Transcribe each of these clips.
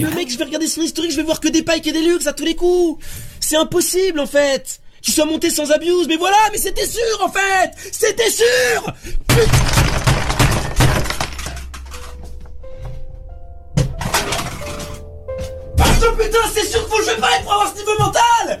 le mec, je vais regarder son historique, je vais voir que des pikes et des luxe à tous les coups. C'est impossible en fait. Qu'il soit monté sans abuse, mais voilà, mais c'était sûr en fait C'était sûr Putain putain, c'est sûr qu'il faut jouer pareil pour avoir ce niveau mental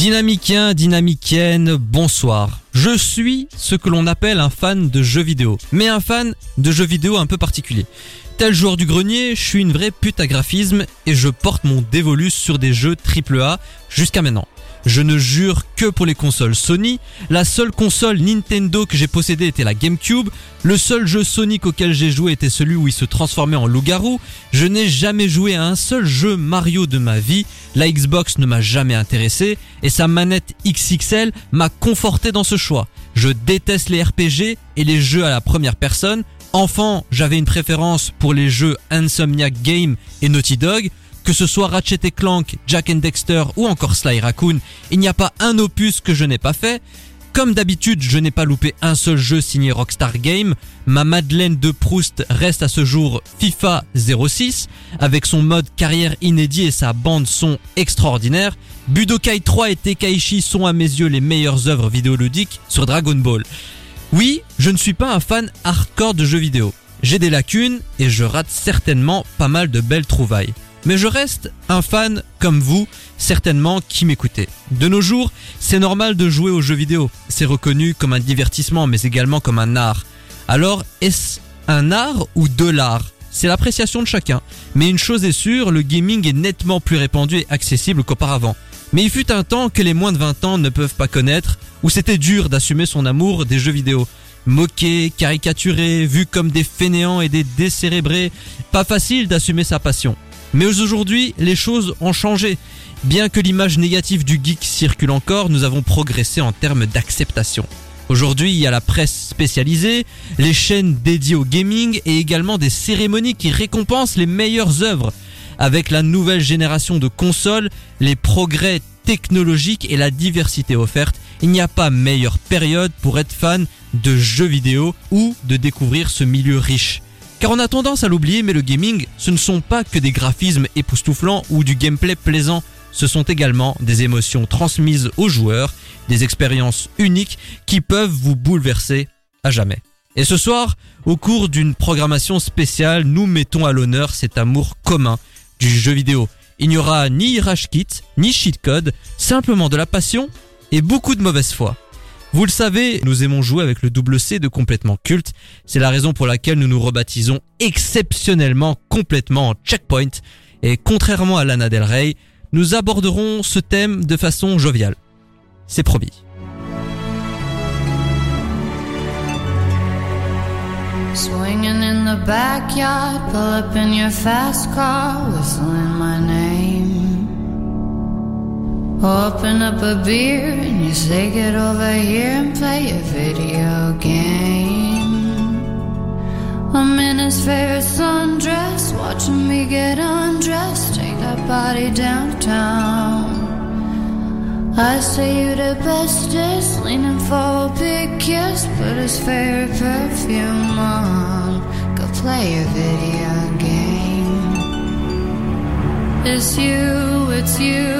Dynamicien, dynamicienne, bonsoir. Je suis ce que l'on appelle un fan de jeux vidéo, mais un fan de jeux vidéo un peu particulier. Tel joueur du grenier, je suis une vraie pute à graphisme et je porte mon dévolu sur des jeux AAA jusqu'à maintenant. Je ne jure que pour les consoles Sony. La seule console Nintendo que j'ai possédée était la GameCube. Le seul jeu Sonic auquel j'ai joué était celui où il se transformait en loup-garou. Je n'ai jamais joué à un seul jeu Mario de ma vie. La Xbox ne m'a jamais intéressé et sa manette XXL m'a conforté dans ce choix. Je déteste les RPG et les jeux à la première personne. Enfant, j'avais une préférence pour les jeux Insomniac Game et Naughty Dog. Que ce soit Ratchet Clank, Jack and Dexter ou encore Sly Raccoon, il n'y a pas un opus que je n'ai pas fait. Comme d'habitude, je n'ai pas loupé un seul jeu signé Rockstar Game. Ma Madeleine de Proust reste à ce jour FIFA 06, avec son mode carrière inédit et sa bande son extraordinaire. Budokai 3 et Tekaishi sont à mes yeux les meilleures œuvres vidéoludiques sur Dragon Ball. Oui, je ne suis pas un fan hardcore de jeux vidéo. J'ai des lacunes et je rate certainement pas mal de belles trouvailles. Mais je reste un fan comme vous, certainement, qui m'écoutez. De nos jours, c'est normal de jouer aux jeux vidéo. C'est reconnu comme un divertissement, mais également comme un art. Alors, est-ce un art ou de l'art? C'est l'appréciation de chacun. Mais une chose est sûre, le gaming est nettement plus répandu et accessible qu'auparavant. Mais il fut un temps que les moins de 20 ans ne peuvent pas connaître, où c'était dur d'assumer son amour des jeux vidéo. Moqué, caricaturé, vu comme des fainéants et des décérébrés, pas facile d'assumer sa passion. Mais aujourd'hui, les choses ont changé. Bien que l'image négative du geek circule encore, nous avons progressé en termes d'acceptation. Aujourd'hui, il y a la presse spécialisée, les chaînes dédiées au gaming et également des cérémonies qui récompensent les meilleures œuvres. Avec la nouvelle génération de consoles, les progrès technologiques et la diversité offerte, il n'y a pas meilleure période pour être fan de jeux vidéo ou de découvrir ce milieu riche. Car on a tendance à l'oublier, mais le gaming, ce ne sont pas que des graphismes époustouflants ou du gameplay plaisant, ce sont également des émotions transmises aux joueurs, des expériences uniques qui peuvent vous bouleverser à jamais. Et ce soir, au cours d'une programmation spéciale, nous mettons à l'honneur cet amour commun du jeu vidéo. Il n'y aura ni rage kit, ni cheat code, simplement de la passion et beaucoup de mauvaise foi. Vous le savez, nous aimons jouer avec le double C de complètement culte. C'est la raison pour laquelle nous nous rebaptisons exceptionnellement complètement checkpoint. Et contrairement à Lana Del Rey, nous aborderons ce thème de façon joviale. C'est promis. Swinging in the backyard, pull up in your fast car, whistling my name. Open up a beer and you say get over here and play a video game. I'm in his favorite sundress, watching me get undressed, take that body downtown. I say you the bestest, leaning for a big kiss, put his favorite perfume on, go play a video game. It's you, it's you,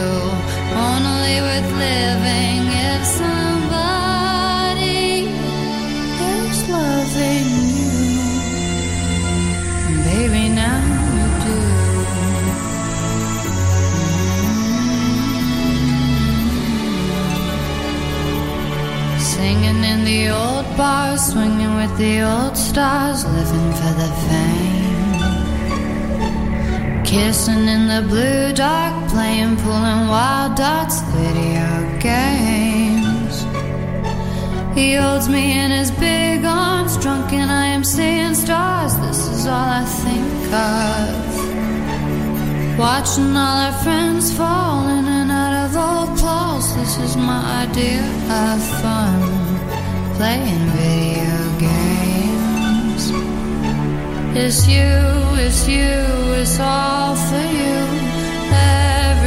Mm. Singing in the old bars, swinging with the old stars, living for the fame. Kissing in the blue dark playing and wild dots, video games. He holds me in his big arms, drunk, and I am seeing stars. This is all I think of. Watching all our friends fall in and out of old clothes. This is my idea of fun. Playing video games. It's you, it's you, it's all for you.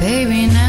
baby, now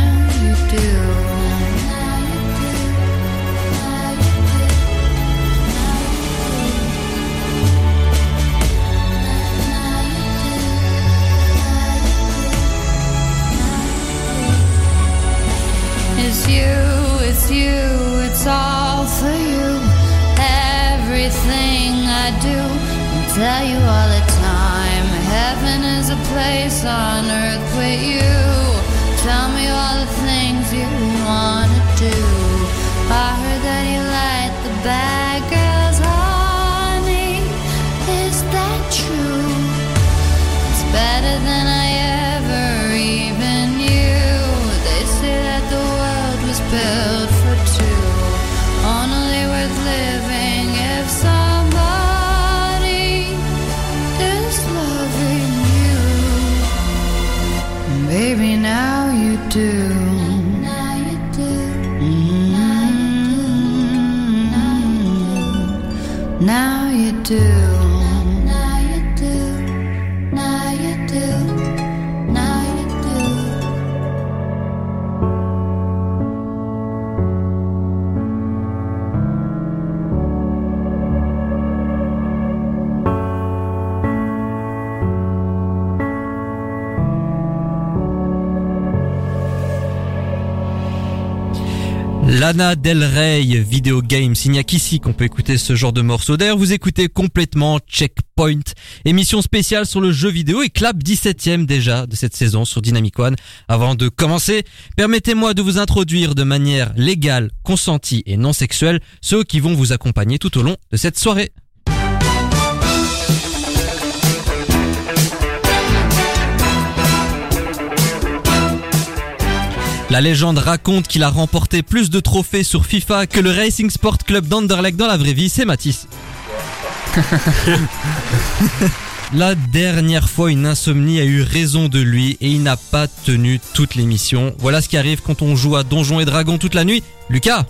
Lana Del Rey, Video Games. Il n'y a qu'ici qu'on peut écouter ce genre de morceau. D'ailleurs, vous écoutez complètement Checkpoint, émission spéciale sur le jeu vidéo et clap 17ème déjà de cette saison sur Dynamic One. Avant de commencer, permettez-moi de vous introduire de manière légale, consentie et non sexuelle ceux qui vont vous accompagner tout au long de cette soirée. La légende raconte qu'il a remporté plus de trophées sur FIFA que le Racing Sport Club d'Anderlecht dans la vraie vie, c'est Matisse. La dernière fois, une insomnie a eu raison de lui et il n'a pas tenu toute l'émission. Voilà ce qui arrive quand on joue à Donjons et Dragons toute la nuit. Lucas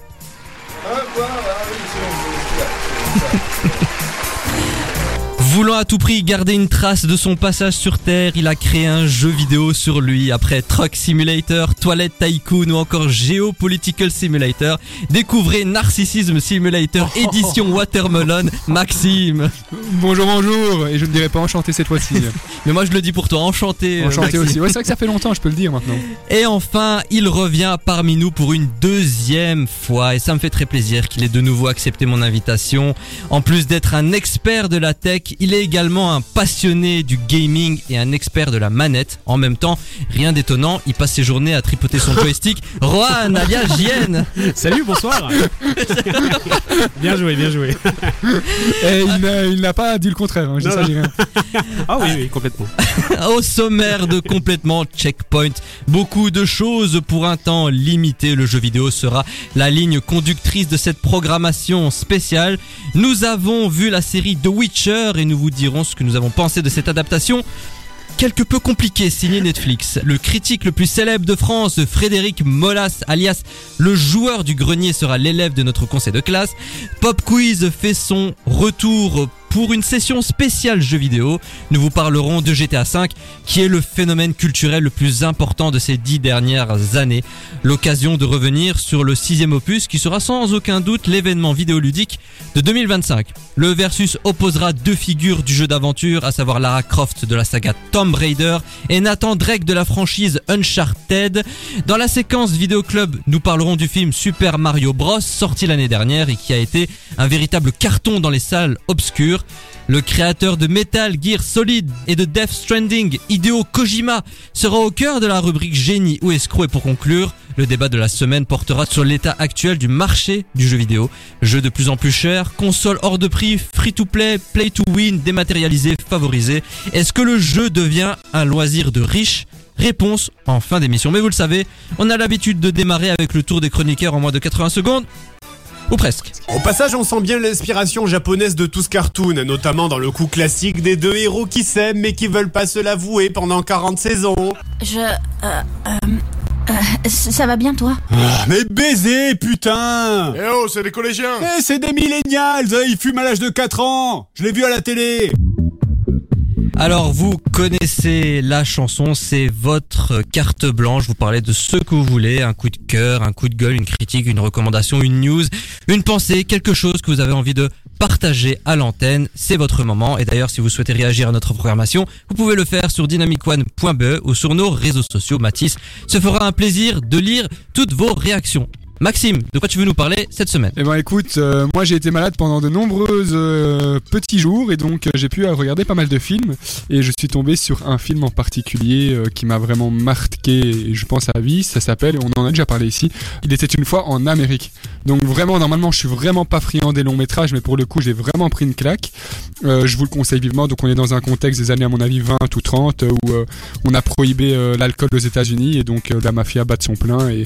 Voulant à tout prix garder une trace de son passage sur Terre, il a créé un jeu vidéo sur lui. Après Truck Simulator, Toilette Tycoon ou encore Geopolitical Simulator, découvrez Narcissism Simulator édition Watermelon, Maxime. Bonjour, bonjour, et je ne dirais pas enchanté cette fois-ci. Mais moi je le dis pour toi, enchanté. euh, enchanté Maxime. aussi. Ouais, c'est vrai que ça fait longtemps, je peux le dire maintenant. Et enfin, il revient parmi nous pour une deuxième fois et ça me fait très plaisir qu'il ait de nouveau accepté mon invitation. En plus d'être un expert de la tech, il est également un passionné du gaming et un expert de la manette. En même temps, rien d'étonnant, il passe ses journées à tripoter son joystick. Rohan, alias JN. Salut, bonsoir. bien joué, bien joué. Et il n'a- il pas dit le contraire, hein, je Non, ça, rien. Ah oui, oui, complètement. Au sommaire de complètement checkpoint, beaucoup de choses pour un temps limité. Le jeu vidéo sera la ligne conductrice de cette programmation spéciale. Nous avons vu la série The Witcher et nous vous dirons ce que nous avons pensé de cette adaptation. Quelque peu compliqué signé Netflix. Le critique le plus célèbre de France, Frédéric Molas, alias le joueur du grenier, sera l'élève de notre conseil de classe. Pop Quiz fait son retour pour une session spéciale jeux vidéo. Nous vous parlerons de GTA V, qui est le phénomène culturel le plus important de ces dix dernières années. L'occasion de revenir sur le sixième opus, qui sera sans aucun doute l'événement vidéoludique de 2025. Le versus opposera deux figures du jeu d'aventure, à savoir Lara Croft de la saga Tomb Raider et Nathan Drake de la franchise Uncharted. Dans la séquence Vidéo Club, nous parlerons du film Super Mario Bros, sorti l'année dernière et qui a été un véritable carton dans les salles obscures. Le créateur de Metal Gear Solid et de Death Stranding, Hideo Kojima, sera au cœur de la rubrique génie ou escroc et pour conclure, le débat de la semaine portera sur l'état actuel du marché du jeu vidéo. Jeu de plus en plus cher, console hors de prix, free to play, play to win, dématérialisé, favorisé. Est-ce que le jeu devient un loisir de riches Réponse en fin d'émission. Mais vous le savez, on a l'habitude de démarrer avec le tour des chroniqueurs en moins de 80 secondes. Ou presque. Au passage, on sent bien l'inspiration japonaise de tout ce cartoon, notamment dans le coup classique des deux héros qui s'aiment mais qui veulent pas se l'avouer pendant 40 saisons. Je... Euh, euh, euh, ça va bien, toi? Ah, mais baiser, putain! Eh oh, c'est des collégiens! Eh, c'est des millennials, hein, ils fument à l'âge de 4 ans! Je l'ai vu à la télé Alors vous connaissez la chanson, c'est votre carte blanche, vous parlez de ce que vous voulez, un coup de cœur, un coup de gueule, une critique, une recommandation, une news, une pensée, quelque chose que vous avez envie de partager à l'antenne, c'est votre moment. Et d'ailleurs, si vous souhaitez réagir à notre programmation, vous pouvez le faire sur dynamicone.be ou sur nos réseaux sociaux. Mathis se fera un plaisir de lire toutes vos réactions. Maxime, de quoi tu veux nous parler cette semaine Eh ben écoute, euh, moi j'ai été malade pendant de nombreuses euh, petits jours et donc euh, j'ai pu regarder pas mal de films et je suis tombé sur un film en particulier qui m'a vraiment marqué et je pense à vie. Ça s'appelle, on en a déjà parlé ici, Il était une fois en Amérique. Donc vraiment, normalement, je suis vraiment pas friand des longs métrages, mais pour le coup, j'ai vraiment pris une claque. Je vous le conseille vivement. Donc on est dans un contexte des années à mon avis 20 ou 30 euh, où on a prohibé l'alcool aux États-Unis et donc la mafia bat de son plein et,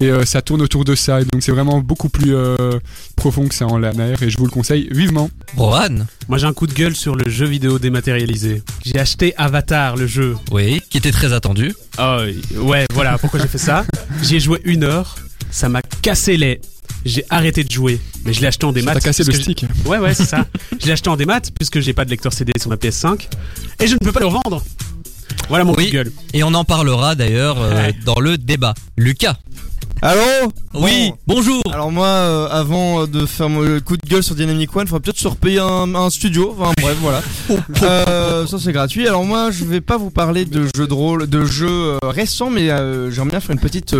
et ça tourne autour de ça. Et donc c'est vraiment beaucoup plus euh, profond que ça en la mer et je vous le conseille vivement. Rohan Moi j'ai un coup de gueule sur le jeu vidéo dématérialisé. J'ai acheté Avatar, le jeu. Oui, qui était très attendu. Oh, ouais, voilà pourquoi j'ai fait ça? J'y ai joué une heure, ça m'a cassé les... J'ai arrêté de jouer, mais je l'ai acheté en démat. T'as cassé le stick. je- Ouais, ouais, c'est ça. je l'ai acheté en démat puisque j'ai pas de lecteur CD sur ma PS5 et je ne peux pas le revendre. Voilà mon Oui. coup de gueule. Et on en parlera d'ailleurs euh, Ouais. dans le débat. Lucas Allô Oui, Bon. bonjour Alors moi, euh, avant de faire mon coup de gueule sur Dynamic One, il faudrait peut-être se repayer un, un studio. Enfin bref, voilà. Euh, ça c'est gratuit. Alors moi, je vais pas vous parler de jeux de rôle, de jeux euh, récents, mais j'aimerais bien faire une petite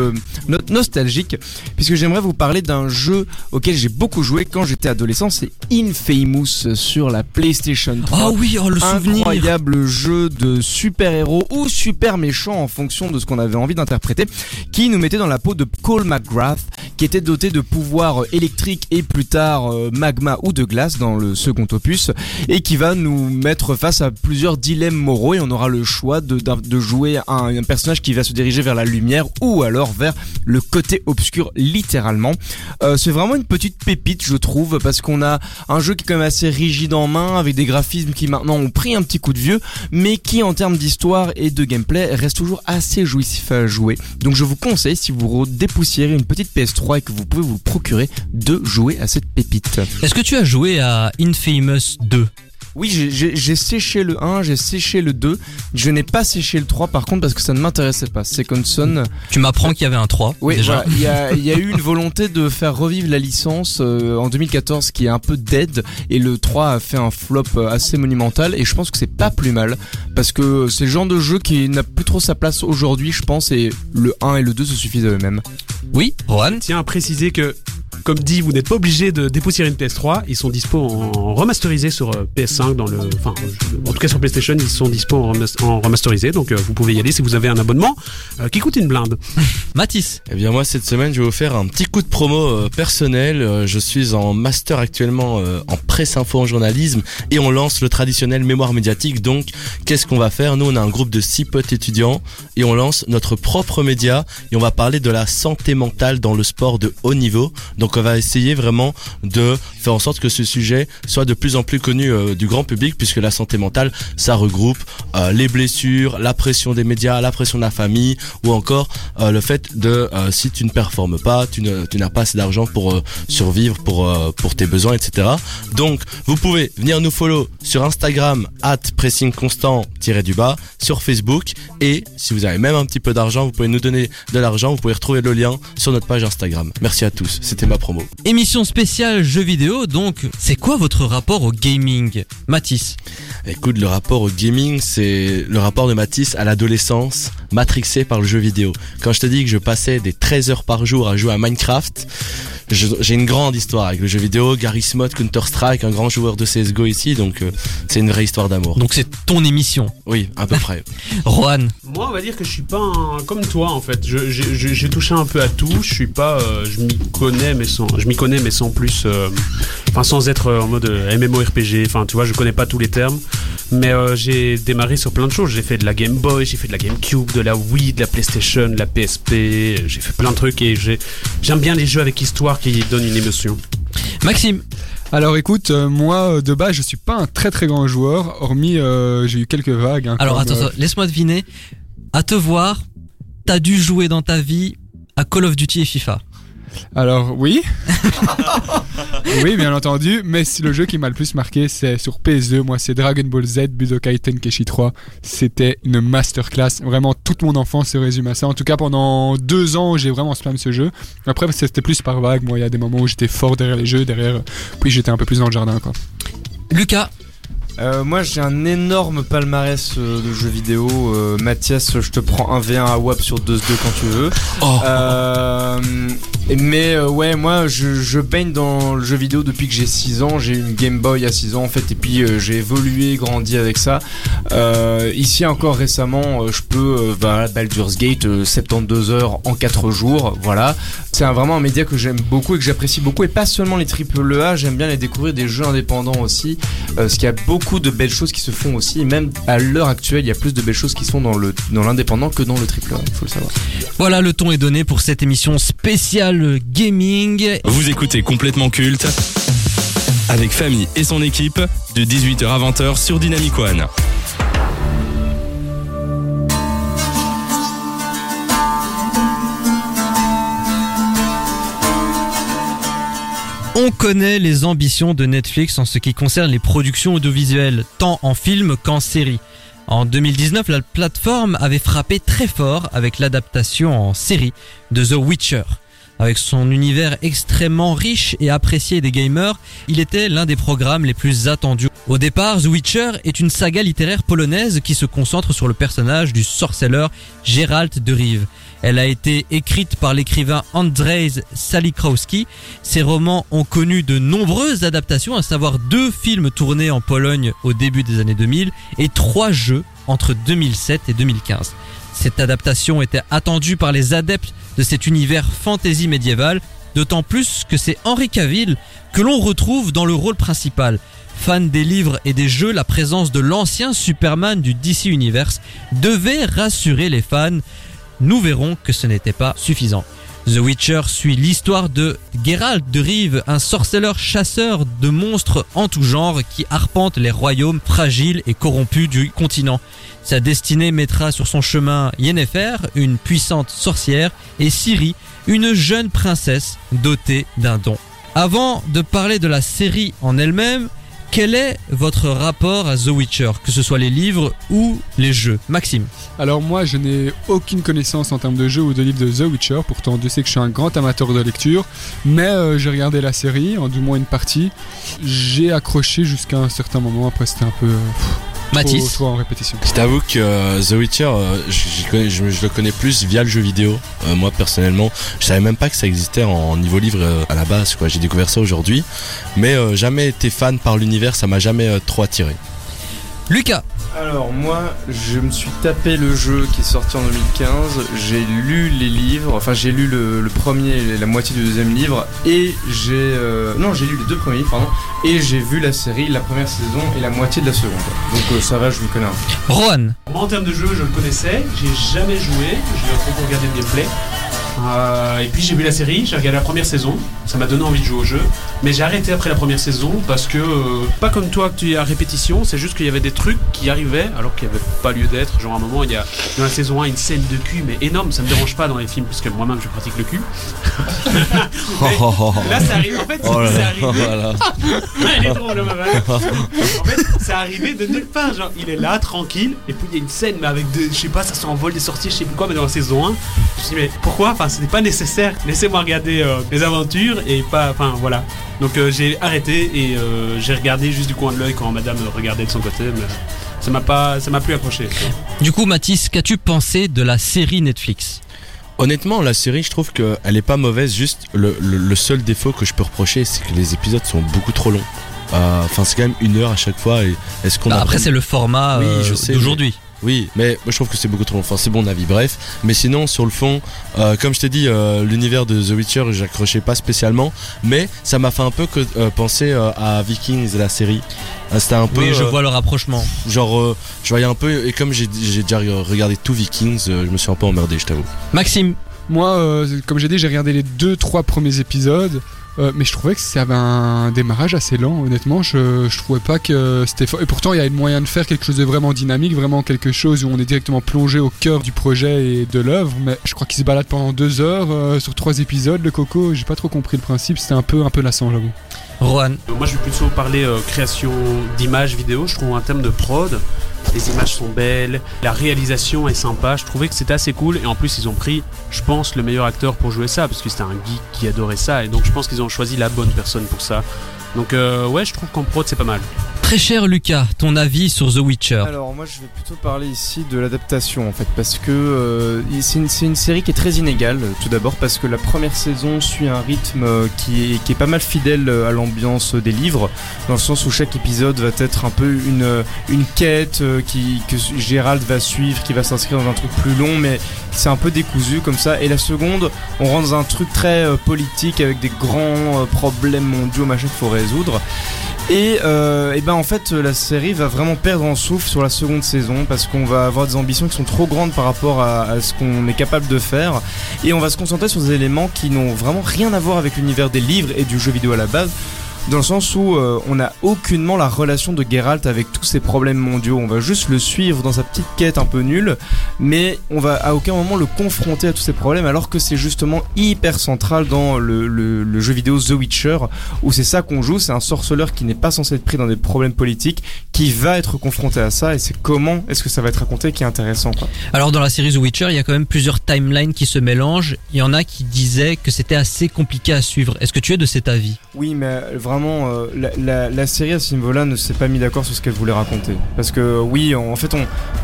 note nostalgique, puisque j'aimerais vous parler d'un jeu auquel j'ai beaucoup joué quand j'étais adolescent. C'est Infamous sur la PlayStation 3 Ah oui, oh, le souvenir incroyable jeu de super-héros ou super méchant en fonction de ce qu'on avait envie d'interpréter, qui nous mettait dans la peau de McGrath, qui était doté de pouvoirs électriques et plus tard euh, magma ou de glace dans le second opus, et qui va nous mettre face à plusieurs dilemmes moraux et on aura le choix de, de jouer un, personnage qui va se diriger vers la lumière ou alors vers le côté obscur littéralement. Euh, c'est vraiment une petite pépite je trouve parce qu'on a un jeu qui est quand même assez rigide en main avec des graphismes qui maintenant ont pris un petit coup de vieux mais qui en termes d'histoire et de gameplay reste toujours assez jouissif à jouer. Donc je vous conseille si vous une petite PS3 et que vous pouvez vous procurer de jouer à cette pépite. Est-ce que tu as joué à Infamous 2 Oui, j'ai- séché le 1, j'ai séché le 2, je n'ai pas séché le 3 par contre parce que ça ne m'intéressait pas. Second Son, Tu m'apprends qu'il y avait un 3 oui, déjà. voilà, il y a, il y a eu une volonté de faire revivre la licence euh, en 2014 qui est un peu dead. Et le 3 a fait un flop euh, assez monumental. Et je pense que c'est pas plus mal. Parce que c'est le genre de jeu qui n'a plus trop sa place aujourd'hui je pense. Et le 1 et le 2 se suffisent à eux-mêmes. Oui, Rohan Tiens à préciser que, comme dit, vous n'êtes pas obligé de dépoussiérer une PS3. Ils sont dispo en remasterisé sur euh, PS5 dans le, enfin, en tout cas sur PlayStation, ils sont dispo en, remas- en remasterisé. Donc euh, vous pouvez y aller si vous avez un abonnement euh, qui coûte une blinde. Mathis Eh bien moi cette semaine je vais vous faire un petit coup de promo personnel. Je suis en master actuellement en presse info en journalisme et on lance le traditionnel mémoire médiatique. Donc qu'est-ce qu'on va faire? Nous on a un groupe de six potes étudiants et on lance notre propre média et on va parler de la santé mentale dans le sport de haut niveau. Donc Donc on va essayer vraiment de faire en sorte que ce sujet soit de plus en plus connu euh, du grand public puisque la santé mentale, ça regroupe euh, les blessures, la pression des médias, la pression de la famille ou encore euh, le fait de si tu ne performes pas, tu n'as pas assez d'argent pour survivre, pour, tes besoins, etc. Donc vous pouvez venir nous follow sur Instagram at pressing constant du bas sur Facebook et si vous avez même un petit peu d'argent, vous pouvez nous donner de l'argent, vous pouvez retrouver le lien sur notre page Instagram. Merci à tous, c'était ma promo. Émission spéciale jeux vidéo, donc c'est quoi votre rapport au gaming Mathis? Écoute, le rapport au gaming, c'est le rapport de Matisse à l'adolescence, matrixé par le jeu vidéo. Quand je te dis que je passais des 13 heures par jour à jouer à Minecraft, j'ai une grande histoire avec le jeu vidéo, Gary Smith, Counter-Strike, un grand joueur de CSGO ici, donc euh, c'est une vraie histoire d'amour. Donc c'est ton émission. Oui, à peu près. Rohan, Moi, on va dire que je suis pas un- comme toi en fait. J'ai touché un peu à tout. Je suis pas, euh, je m'y connais mais sans, je m'y connais mais sans plus, euh, enfin sans être euh, en mode euh, MMORPG. Enfin, tu vois, je connais pas tous les termes. Mais euh, j'ai démarré sur plein de choses. J'ai fait de la Game Boy, j'ai fait de la GameCube, de la Wii, de la PlayStation, de la PSP. J'ai fait plein de trucs et j'ai- j'aime bien les jeux avec histoire qui donnent une émotion. Maxime, Alors écoute, euh, moi de base je suis pas un très très grand joueur, hormis euh, j'ai eu quelques vagues. hein, alors comme, attends, euh, attends, laisse-moi deviner. À te voir, t'as dû jouer dans ta vie à Call of Duty et FIFA. Alors oui, oui bien entendu, mais le jeu qui m'a le plus marqué c'est sur PS2, moi c'est Dragon Ball Z Budokai Tenkaichi 3. C'était une masterclass, vraiment toute mon enfance se résume à ça. En tout cas pendant deux ans j'ai vraiment spam ce jeu. Après c'était plus par vague, moi il y a des moments où j'étais fort derrière les jeux, derrière, puis j'étais un peu plus dans le jardin quoi. Lucas, Euh, moi j'ai un énorme palmarès euh, de jeux vidéo. Euh, Mathias, je te prends un V1 à WAP sur 2-2 quand tu veux. Oh. Mais ouais, moi je, je baigne dans le jeu vidéo depuis que j'ai 6 ans. J'ai une Game Boy à 6 ans en fait, et puis j'ai évolué, grandi avec ça. Ici encore récemment, je peux, bah, Baldur's Gate, euh, 72 heures en 4 jours. Voilà. C'est vraiment un média que j'aime beaucoup et que j'apprécie beaucoup. Et pas seulement les triple A, j'aime bien les découvrir des jeux indépendants aussi. Qu'il y a beaucoup de belles choses qui se font aussi. Même à l'heure actuelle, il y a plus de belles choses qui sont dans le dans l'indépendant que dans le triple A. Il faut le savoir. voilà le ton est donné pour cette émission spéciale gaming. Vous écoutez complètement culte avec Famille et son équipe de 18h à 20h sur Dynamic One. On connaît les ambitions de Netflix en ce qui concerne les productions audiovisuelles, tant en film qu'en série. En 2019, la plateforme avait frappé très fort avec l'adaptation en série de The Witcher. Avec son univers extrêmement riche et apprécié des gamers, il était l'un des programmes les plus attendus. Au départ, The Witcher est une saga littéraire polonaise qui se concentre sur le personnage du sorceleur Geralt de Rive. Elle a été écrite par l'écrivain Andrzej Salikowski. Ses romans ont connu de nombreuses adaptations, à savoir deux films tournés en Pologne au début des années 2000 et trois jeux entre 2007 et 2015. Cette adaptation était attendue par les adeptes de cet univers fantasy médiéval, d'autant plus que c'est Henry Cavill que l'on retrouve dans le rôle principal. Fan des livres et des jeux, la présence de l'ancien Superman du DC Universe devait rassurer les fans. Nous verrons que ce n'était pas suffisant. The Witcher suit l'histoire de Geralt de Rive, un sorceleur chasseur de monstres en tout genre qui arpente les royaumes fragiles et corrompus du continent. Sa destinée mettra sur son chemin Yennefer, une puissante sorcière, et Ciri, une jeune princesse dotée d'un don. Avant de parler de la série en elle-même, quel est votre rapport à The Witcher, que ce soit les livres ou les jeux Maxime Alors moi je n'ai aucune connaissance en termes de jeux ou de livres de The Witcher, pourtant Dieu sait que je suis un grand amateur de lecture, mais euh, j'ai regardé la série, en du moins une partie, j'ai accroché jusqu'à un certain moment, après c'était un peu euh, Mathis trop en répétition. Je t'avoue que euh, The Witcher, euh, je, je le connais plus via le jeu vidéo. Euh, moi personnellement, je savais même pas que ça existait en niveau livre euh, à la base. quoi. J'ai découvert ça aujourd'hui, mais euh, jamais été fan par l'univers, ça m'a jamais euh, trop attiré. Lucas Alors moi, je me suis tapé le jeu qui est sorti en 2015. J'ai lu les livres, enfin j'ai lu le, le premier, et la moitié du deuxième livre, et j'ai euh, non j'ai lu les deux premiers livres, pardon, et j'ai vu la série, la première saison et la moitié de la seconde. Donc euh, ça va, je m'y connais un peu. Rohan Moi, en termes de jeu, je le connaissais, j'ai jamais joué, j'ai beaucoup regardé le gameplay. Euh, et puis j'ai vu la série, j'ai regardé la première saison, ça m'a donné envie de jouer au jeu, mais j'ai arrêté après la première saison parce que, euh, pas comme toi que tu es à répétition, c'est juste qu'il y avait des trucs qui arrivaient alors qu'il n'y avait pas lieu d'être. Genre à un moment, il y a dans la saison 1 une scène de cul, mais énorme, ça me dérange pas dans les films puisque moi-même je pratique le cul. Là, ça arrive, en fait, Oh c'est arrivé. voilà. Elle est drôle, ma vanne. En fait, c'est arrivé de nulle part. Genre, il est là, tranquille, et puis il y a une scène, mais avec de, je sais pas, ça s'envole des sorties, je sais plus quoi, mais dans la saison 1. Je me suis dit, mais pourquoi? Enfin, ce n'est pas nécessaire. Laissez-moi regarder euh, les aventures et pas. Enfin, voilà. Donc, euh, j'ai arrêté et euh, j'ai regardé juste du coin de l'œil quand madame regardait de son côté, mais ça m'a pas. Ça m'a plus accroché. Du coup, Mathis, qu'as-tu pensé de la série Netflix? Honnêtement, la série, je trouve qu'elle est pas mauvaise. Juste le, le- le seul défaut que je peux reprocher, c'est que les épisodes sont beaucoup trop longs. Euh, Enfin, c'est quand même une heure à chaque fois. Et est-ce qu'on Bah, a Après, c'est le format Oui, euh, je sais, d'aujourd'hui. Oui, mais moi je trouve que c'est beaucoup trop long. Enfin, c'est mon avis. Bref, mais sinon sur le fond, euh, comme je t'ai dit, euh, l'univers de The Witcher, j'accrochais pas spécialement, mais ça m'a fait un peu que, euh, penser euh, à Vikings, la série. C'était un peu. Oui, je euh, vois le rapprochement. Genre, euh, je voyais un peu, et comme j'ai j'ai déjà regardé tout Vikings, euh, je me suis un peu emmerdé, je t'avoue. Maxime, Moi, euh, comme j'ai dit, j'ai regardé les deux, trois premiers épisodes. Euh, mais je trouvais que ça avait un démarrage assez lent, honnêtement. Je, je trouvais pas que c'était fort. Et pourtant, il y a moyen de faire quelque chose de vraiment dynamique, vraiment quelque chose où on est directement plongé au cœur du projet et de l'œuvre. Mais je crois qu'il se balade pendant deux heures euh, sur trois épisodes. Le Coco, j'ai pas trop compris le principe. C'était un peu, un peu lassant, j'avoue. Rohan, Euh, Moi, je vais plutôt parler euh, création d'images vidéo. Je trouve un thème de prod. Les images sont belles, la réalisation est sympa. Je trouvais que c'était assez cool. Et en plus, ils ont pris, je pense, le meilleur acteur pour jouer ça. Parce que c'était un geek qui adorait ça. Et donc, je pense qu'ils ont choisi la bonne personne pour ça. Donc, euh, ouais, je trouve qu'en prod, c'est pas mal. Très cher Lucas, ton avis sur The Witcher? Alors moi je vais plutôt parler ici de l'adaptation en fait parce que euh, c'est une, série qui est très inégale euh, tout d'abord parce que la première saison suit un rythme euh, qui est, pas mal fidèle à l'ambiance des livres dans le sens où chaque épisode va être un peu une, une quête que Gérald va suivre qui va s'inscrire dans un truc plus long mais c'est un peu décousu comme ça. Et la seconde on rentre dans un truc très politique avec des grands problèmes mondiaux machin qu'il faut résoudre et, euh, et ben en fait la série va vraiment perdre en souffle sur la seconde saison parce qu'on va avoir des ambitions qui sont trop grandes par rapport à ce qu'on est capable de faire. Et on va se concentrer sur des éléments qui n'ont vraiment rien à voir avec l'univers des livres et du jeu vidéo à la base dans le sens où euh, on n'a aucunement la relation de Geralt avec tous ces problèmes mondiaux. On va juste le suivre dans sa petite quête un peu nulle, mais on va à aucun moment le confronter à tous ces problèmes, alors que c'est justement hyper central dans le, le- le jeu vidéo The Witcher, où c'est ça qu'on joue. C'est un sorceleur qui n'est pas censé être pris dans des problèmes politiques, qui va être confronté à ça, et c'est comment est-ce que ça va être raconté qui est intéressant. Quoi. Alors dans la série The Witcher, il y a quand même plusieurs timelines qui se mélangent. Il y en a qui disaient que c'était assez compliqué à suivre. Est-ce que tu es de cet avis? Oui, mais euh, vraiment, euh, la, série à ce niveau-là ne s'est pas mis d'accord sur ce qu'elle voulait raconter. Parce que oui, en fait,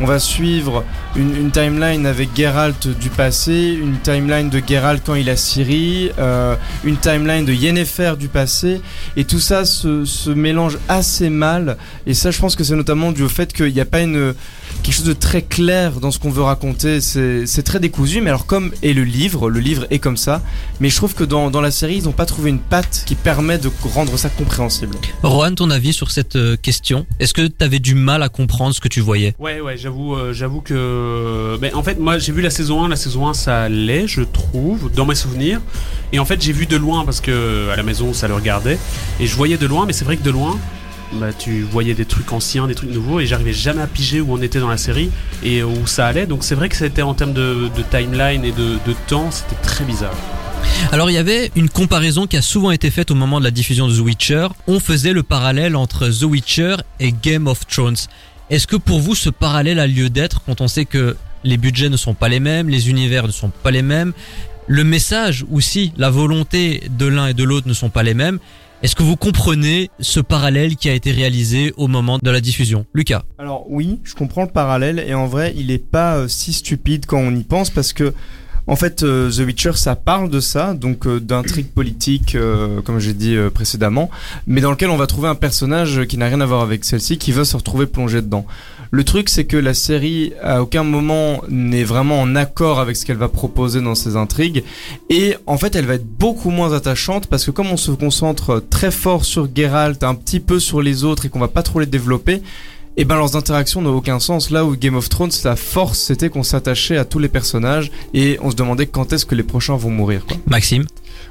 on, va suivre une, timeline avec Geralt du passé, une timeline de Geralt quand il a Ciri, euh, une timeline de Yennefer du passé, et tout ça se, se mélange assez mal. Et ça, je pense que c'est notamment dû au fait qu'il n'y a pas une quelque chose de très clair dans ce qu'on veut raconter. C'est très décousu, mais alors comme est le livre, le livre est comme ça. Mais je trouve que dans, dans la série, ils n'ont pas trouvé une patte qui permet de rendre ça compréhensible. Rohan, ton avis sur cette euh, question? Est-ce que tu avais du mal à comprendre ce que tu voyais? Ouais, ouais, j'avoue, euh, j'avoue que. Mais en fait, moi, j'ai vu la saison 1. La saison 1, ça allait, je trouve, dans mes souvenirs. Et en fait, j'ai vu de loin parce que à la maison, ça le regardait. Et je voyais de loin, mais c'est vrai que de loin, bah, tu voyais des trucs anciens, des trucs nouveaux, et j'arrivais jamais à piger où on était dans la série et où ça allait. Donc c'est vrai que c'était en termes de, timeline et de, de temps, c'était très bizarre. Alors il y avait une comparaison qui a souvent été faite au moment de la diffusion de The Witcher. On faisait le parallèle entre The Witcher et Game of Thrones. Est-ce que pour vous ce parallèle a lieu d'être quand on sait que les budgets ne sont pas les mêmes, les univers ne sont pas les mêmes, le message aussi, la volonté de l'un et de l'autre ne sont pas les mêmes Est-ce que vous comprenez ce parallèle qui a été réalisé au moment de la diffusion Lucas? Alors oui, je comprends le parallèle et en vrai, il est pas euh, si stupide quand on y pense parce que en fait, euh, The Witcher, ça parle de ça, donc euh, d'intrigue politique, euh, comme j'ai dit précédemment, mais dans lequel on va trouver un personnage qui n'a rien à voir avec celle-ci, qui va se retrouver plongé dedans. Le truc, c'est que la série, à aucun moment, n'est vraiment en accord avec ce qu'elle va proposer dans ses intrigues, et en fait, elle va être beaucoup moins attachante parce que comme on se concentre très fort sur Geralt, un petit peu sur les autres et qu'on va pas trop les développer, et ben leurs interactions n'ont aucun sens. Là où Game of Thrones, sa force, c'était qu'on s'attachait à tous les personnages et on se demandait quand est-ce que les prochains vont mourir. Maxime?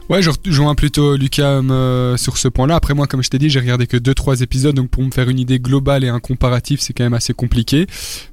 Ouais, je rejoins plutôt Lucas euh, sur ce point-là. Après moi, comme je t'ai dit, j'ai regardé que 2-3 épisodes, donc pour me faire une idée globale et un comparatif, c'est quand même assez compliqué.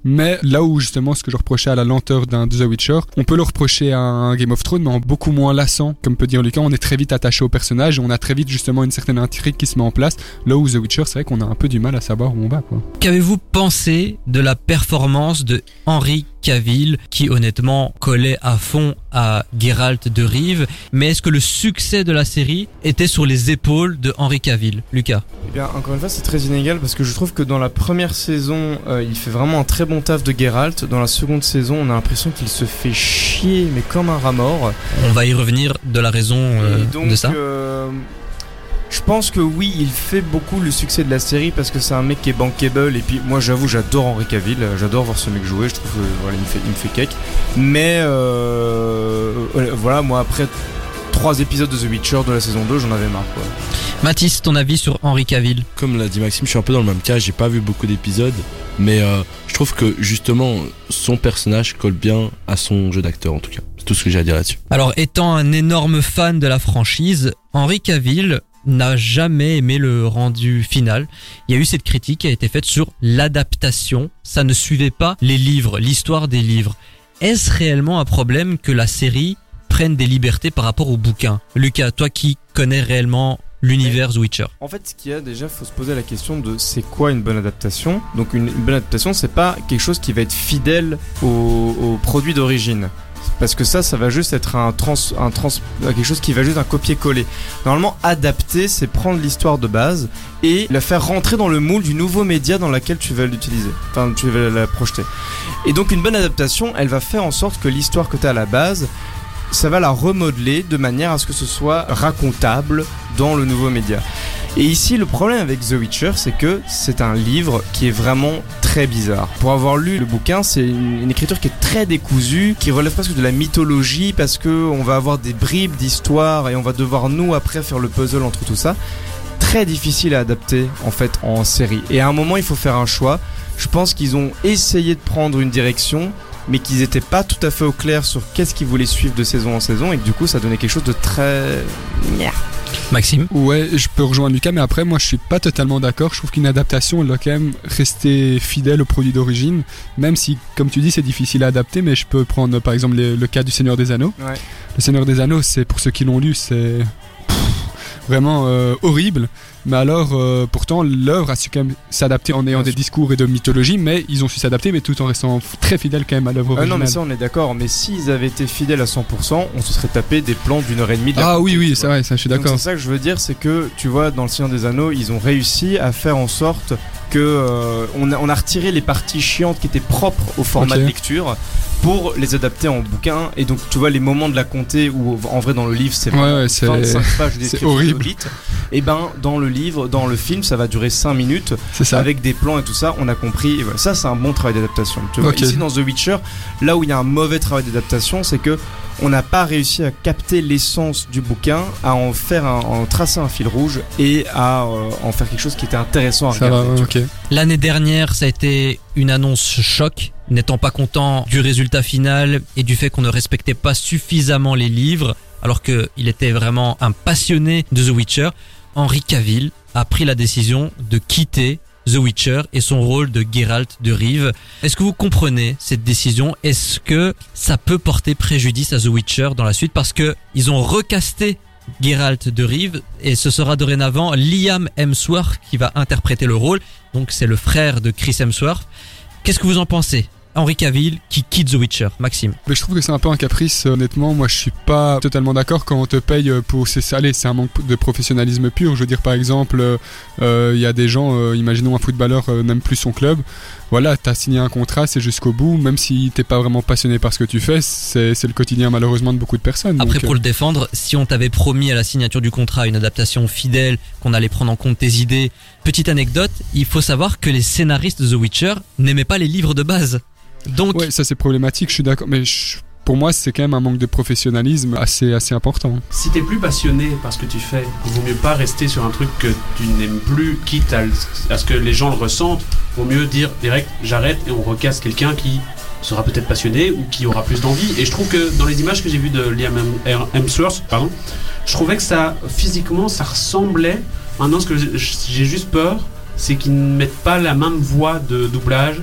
Mais là où justement, ce que je reprochais à la lenteur d'un The Witcher, on peut le reprocher à un Game of Thrones, mais en beaucoup moins lassant, comme peut dire Lucas. On est très vite attaché au personnage, et on a très vite justement une certaine intrigue qui se met en place. Là où The Witcher, c'est vrai qu'on a un peu du mal à savoir où on va. Qu'avez-vous pensé de la performance de Henry Cavill, qui honnêtement collait à fond à Geralt de Rive Mais est-ce que le succès de la série était sur les épaules de Henry Cavill? Lucas Eh bien, encore une fois, c'est très inégal parce que je trouve que dans la première saison, euh, il fait vraiment un très bon taf de Geralt. Dans la seconde saison, on a l'impression qu'il se fait chier, mais comme un rat mort. On va y revenir de la raison euh, donc, de ça. euh, je pense que oui, il fait beaucoup le succès de la série parce que c'est un mec qui est bankable. Et puis, moi, j'avoue, j'adore Henry Cavill. euh, J'adore voir ce mec jouer. Je trouve que voilà, il me fait, il me fait cake. Mais euh, voilà, moi, après trois épisodes de The Witcher de la saison 2, j'en avais marre. Quoi. Mathis, ton avis sur Henry Cavill? Comme l'a dit Maxime, je suis un peu dans le même cas, j'ai pas vu beaucoup d'épisodes, mais euh, je trouve que justement son personnage colle bien à son jeu d'acteur en tout cas. C'est tout ce que j'ai à dire là-dessus. Alors, étant un énorme fan de la franchise, Henry Cavill n'a jamais aimé le rendu final. Il y a eu cette critique qui a été faite sur l'adaptation. Ça ne suivait pas les livres, l'histoire des livres. Est-ce réellement un problème que la série prenne des libertés par rapport au bouquin? Lucas, toi qui connais réellement l'univers Witcher. En fait, ce qu'il y a déjà, faut se poser la question de c'est quoi une bonne adaptation? Donc, une, bonne adaptation, c'est pas quelque chose qui va être fidèle au produit d'origine. Parce que ça, ça va juste être un trans, un trans, quelque chose qui va juste un copier-coller. Normalement, adapter, c'est prendre l'histoire de base et la faire rentrer dans le moule du nouveau média dans lequel tu vas l'utiliser. Enfin, tu vas la projeter. Et donc, une bonne adaptation, elle va faire en sorte que l'histoire que tu as à la base, ça va la remodeler de manière à ce que ce soit racontable dans le nouveau média. Et ici, le problème avec The Witcher, c'est que c'est un livre qui est vraiment très bizarre. Pour avoir lu le bouquin, c'est une, écriture qui est très décousue, qui relève presque de la mythologie parce que on va avoir des bribes d'histoire et on va devoir nous après faire le puzzle entre tout ça. Très difficile à adapter en fait en série. Et à un moment, il faut faire un choix. Je pense qu'ils ont essayé de prendre une direction, mais qu'ils n'étaient pas tout à fait au clair sur qu'est-ce qu'ils voulaient suivre de saison en saison, et que du coup, ça donnait quelque chose de très. Maxime Ouais, je peux rejoindre Lucas, mais après, moi, je suis pas totalement d'accord. Je trouve qu'une adaptation, elle doit quand même rester fidèle au produit d'origine, même si, comme tu dis, c'est difficile à adapter. Mais je peux prendre, par exemple, les- le cas du Seigneur des Anneaux. Ouais. Le Seigneur des Anneaux, c'est pour ceux qui l'ont lu, c'est vraiment euh, horrible. Mais alors, euh, pourtant, l'œuvre a su quand même s'adapter en ayant Bien des sûr. discours et de mythologie, mais ils ont su s'adapter, mais tout en restant très fidèles quand même à l'œuvre Ah originale. non, mais ça, on est d'accord. Mais s'ils avaient été fidèles à 100%, on se serait tapé des plans d'une heure et demie de Ah oui, oui, c'est vrai, ça, je suis d'accord. c'est ça que je veux dire, c'est que tu vois, dans le Seigneur des Anneaux, ils ont réussi à faire en sorte que euh, on, a, on a retiré les parties chiantes qui étaient propres au format de lecture pour les adapter en bouquin. Et donc tu vois les moments de la comté où en vrai dans le livre c'est Ouais, ouais, c'est- 25 pages de description horrible. d'Hobbit. Et ben dans le livre, dans le film, ça va durer 5 minutes C'est ça. avec des plans et tout ça, on a compris. Et voilà, ça, c'est un bon travail d'adaptation. Tu vois, Ok. Ici, dans The Witcher, là où il y a un mauvais travail d'adaptation, c'est que on n'a pas réussi à capter l'essence du bouquin, à en faire, un, en tracer un fil rouge et à euh, en faire quelque chose qui était intéressant à Ça regarder. L'année dernière, ça a été une annonce choc, n'étant pas content du résultat final et du fait qu'on ne respectait pas suffisamment les livres, alors qu'il était vraiment un passionné de The Witcher. Henry Cavill a pris la décision de quitter The Witcher et son rôle de Geralt de Rive. Est-ce que vous comprenez cette décision? Est-ce que ça peut porter préjudice à The Witcher dans la suite? Parce que ils ont recasté Geralt de Rive et ce sera dorénavant Liam Hemsworth qui va interpréter le rôle. Donc c'est le frère de Chris Hemsworth. Qu'est-ce que vous en pensez? Henry Cavill qui quitte The Witcher, Maxime. Mais je trouve que c'est un peu un caprice, euh, honnêtement. Moi, je suis pas totalement d'accord quand on te paye euh, pour. C'est allez, c'est un manque de professionnalisme pur. Je veux dire, par exemple, euh, euh, il y a des gens, euh, imaginons un footballeur euh, n'aime plus son club. Voilà, t'as signé un contrat, c'est jusqu'au bout. Même si t'es pas vraiment passionné par ce que tu fais, c'est le quotidien malheureusement de beaucoup de personnes. Après, Donc, pour le défendre, si on t'avait promis à la signature du contrat une adaptation fidèle, qu'on allait prendre en compte tes idées, petite anecdote, il faut savoir que les scénaristes de The Witcher n'aimaient pas les livres de base. Donc, Ouais, ça c'est problématique, je suis d'accord, mais je- pour moi, c'est quand même un manque de professionnalisme assez, assez important. Si t'es plus passionné par ce que tu fais, il vaut mieux pas rester sur un truc que tu n'aimes plus, quitte à, ce que les gens le ressentent. Vaut mieux dire direct, j'arrête et on recasse quelqu'un qui sera peut-être passionné ou qui aura plus d'envie. Et je trouve que dans les images que j'ai vues de Liam Hem- Hemsworth, pardon, je trouvais que ça, physiquement, ça ressemblait. Maintenant, ce que j'ai j'ai juste peur, c'est qu'ils ne mettent pas la même voix de doublage.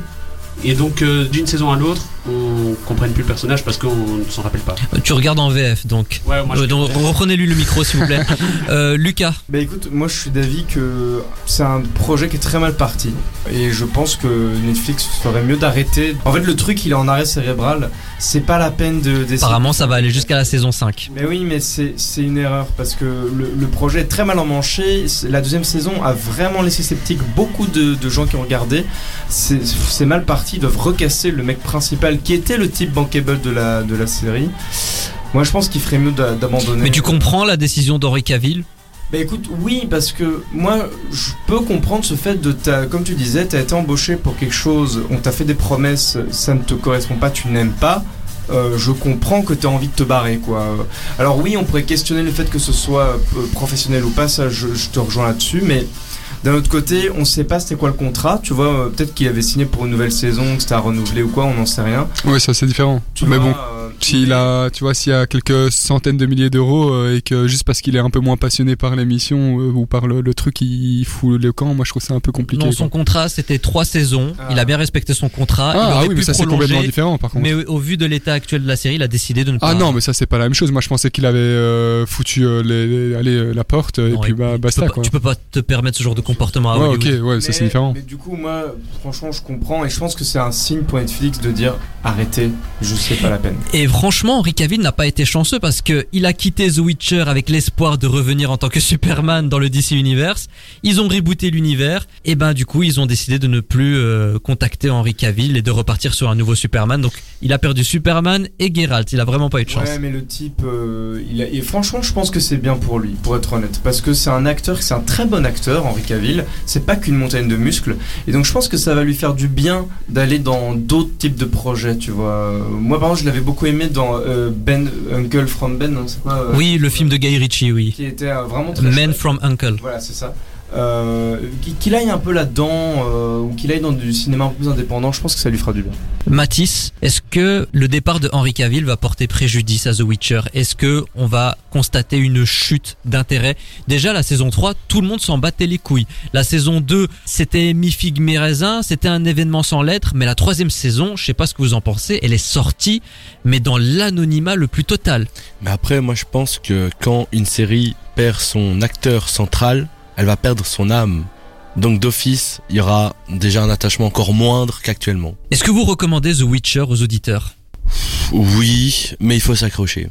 Et donc, euh, d'une saison à l'autre, on comprenne plus le personnage parce qu'on ne s'en rappelle pas. Euh, Tu regardes en VF donc. Ouais, moi, je- Euh, donc reprenez-lui le micro s'il vous plaît. Euh, Lucas, Bah écoute, moi je suis d'avis que c'est un projet qui est très mal parti. Et je pense que Netflix ferait mieux d'arrêter. En fait, le truc, il est en arrêt cérébral. C'est pas la peine de apparemment ça va aller jusqu'à la saison 5. Mais oui, mais c'est une erreur parce que le, le projet est très mal emmanché. La deuxième saison a vraiment laissé sceptique beaucoup de, de gens qui ont regardé. C'est mal parti. Ils doivent recasser le mec principal qui était le type bankable de la, de la série. Moi, je pense qu'il ferait mieux d'a- d'abandonner. Mais tu comprends la décision d'Henri Cavill? Bah écoute, oui, parce que moi, je peux comprendre ce fait de ta, comme tu disais, t'as été embauché pour quelque chose, on t'a fait des promesses, ça ne te correspond pas, tu n'aimes pas. Euh, je comprends que tu as envie de te barrer quoi. Alors oui, on pourrait questionner le fait que ce soit euh, professionnel ou pas, ça je, je te rejoins là-dessus, mais d'un autre côté, on sait pas c'était quoi le contrat, tu vois, euh, peut-être qu'il avait signé pour une nouvelle saison, que c'était à renouveler ou quoi, on n'en sait rien. Ouais, ça c'est différent. Tu mais vois, bon, euh, s'il a, tu vois, s'il y a quelques centaines de milliers d'euros euh, et que juste parce qu'il est un peu moins passionné par l'émission euh, ou par le, le truc, il fout le camp, moi je trouve ça un peu compliqué. Non, quoi. son contrat c'était trois saisons. Ah. Il a bien respecté son contrat. il Ah, ah oui, mais ça c'est complètement différent par contre. Mais au vu de l'état actuel de la série, il a décidé de ne pas. Ah non, mais ça c'est pas la même chose. Moi je pensais qu'il avait euh, foutu euh, les, les- allez, euh, la porte et puis bah, basta pas- quoi. Tu peux pas te permettre ce genre de comportement à Ouais, ok, ouais, ça c'est différent. Mais du coup, moi, franchement, je comprends et je pense que c'est un signe pour Netflix de dire arrêtez, je sais pas la peine. Et franchement, Henry Cavill n'a pas été chanceux parce que il a quitté The Witcher avec l'espoir de revenir en tant que Superman dans le DC Universe. Ils ont rebooté l'univers et ben du coup ils ont décidé de ne plus euh, contacter Henry Cavill et de repartir sur un nouveau Superman. Donc il a perdu Superman et Geralt. Il a vraiment pas eu de chance. Ouais, mais le type, euh, il a, et franchement, je pense que c'est bien pour lui, pour être honnête, parce que c'est un acteur, c'est un très bon acteur, Henri Cavill. C'est pas qu'une montagne de muscles, et donc je pense que ça va lui faire du bien d'aller dans d'autres types de projets, tu vois. Moi, par exemple, je l'avais beaucoup aimé dans euh, Ben Uncle from Ben, non, c'est quoi euh, Oui, le film de Guy Ritchie, oui. qui était euh, vraiment très Men chouette. from Uncle. Voilà, c'est ça. Euh, qu'il- aille un peu là-dedans, euh, ou qu'il aille dans du cinéma un peu plus indépendant, je pense que ça lui fera du bien. Mathis, est-ce que le départ de Henry Cavill va porter préjudice à The Witcher? Est-ce que on va constater une chute d'intérêt? Déjà la saison 3, tout le monde s'en battait les couilles. La saison 2, c'était mi-figue mi-raisin, c'était un événement sans lettres, mais la troisième saison, je sais pas ce que vous en pensez, elle est sortie, mais dans l'anonymat le plus total. Mais après, moi je pense que quand une série perd son acteur central, elle va perdre son âme. Donc d'office, il y aura déjà un attachement encore moindre qu'actuellement. Est-ce que vous recommandez The Witcher aux auditeurs? Oui, mais il faut s'accrocher.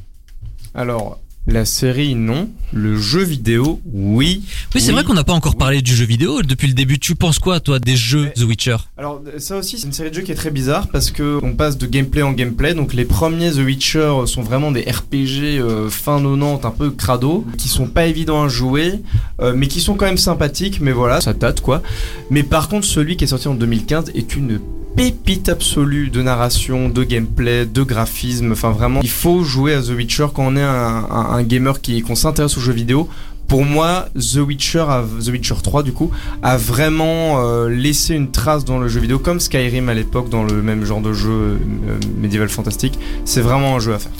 Alors, la série, non. Le jeu vidéo, oui. Oui, c'est Oui. vrai qu'on n'a pas encore Oui. parlé du jeu vidéo depuis le début. Tu penses quoi, toi, des jeux Mais- The Witcher? Alors ça aussi c'est une série de jeux qui est très bizarre parce que on passe de gameplay en gameplay donc les premiers The Witcher sont vraiment des RPG euh, fin 90 un peu crado qui sont pas évidents à jouer euh, mais qui sont quand même sympathiques mais voilà ça date quoi mais par contre celui qui est sorti en 2015 est une pépite absolue de narration, de gameplay, de graphisme. Enfin, vraiment, il faut jouer à The Witcher quand on est un, gamer qui qu'on s'intéresse aux jeux vidéo. Pour moi, The Witcher, The Witcher 3 du coup, a vraiment euh, laissé une trace dans le jeu vidéo, comme Skyrim à l'époque dans le même genre de jeu euh, médiéval fantastique. C'est vraiment un jeu à faire.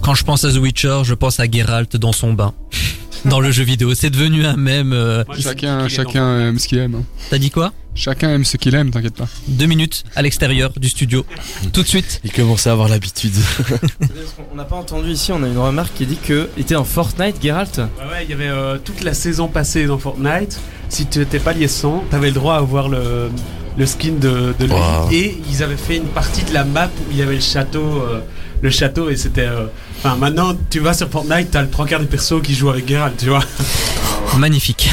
Quand je pense à The Witcher, je pense à Geralt dans son bain. Dans le jeu vidéo, c'est devenu un même. euh, Chacun, chacun aime ce qu'il aime. hein. T'as dit quoi? Chacun aime ce qu'il aime, t'inquiète pas. Deux minutes à l'extérieur du studio. Tout de suite. Il commençait à avoir l'habitude. On n'a pas entendu ici, on a une remarque qui dit que était en Fortnite, Geralt. Ouais, ouais, il y avait euh, toute la saison passée dans Fortnite. Si tu étais pas lié 100, t'avais le droit à avoir le, le skin de, de lui. Wow. Et ils avaient fait une partie de la map où il y avait le château. euh, le château et c'était. euh, Enfin, maintenant, tu vas sur Fortnite, t'as le trois quarts des persos qui jouent avec Geralt, tu vois. Magnifique.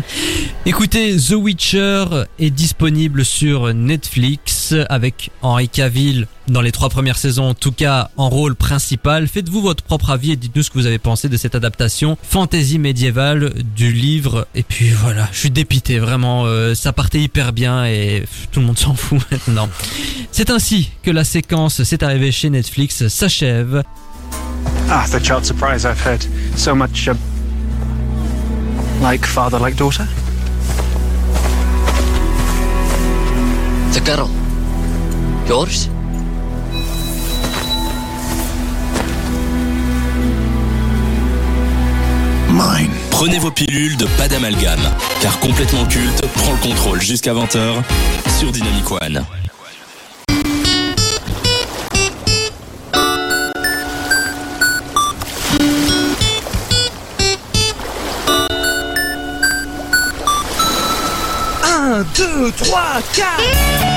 Écoutez, The Witcher est disponible sur Netflix avec Henry Cavill dans les trois premières saisons, en tout cas en rôle principal. Faites-vous votre propre avis et dites-nous ce que vous avez pensé de cette adaptation fantasy médiévale du livre. Et puis voilà, je suis dépité, vraiment, euh, ça partait hyper bien et tout le monde s'en fout maintenant. C'est ainsi que la séquence C'est arrivé chez Netflix s'achève. Ah, the child surprise I've heard so much. Uh, like father, like daughter? The girl. Yours? Mine. Prenez vos pilules de pas d'amalgame, car complètement culte prend le contrôle jusqu'à 20h sur Dynamic One. Un, deux, trois, quatre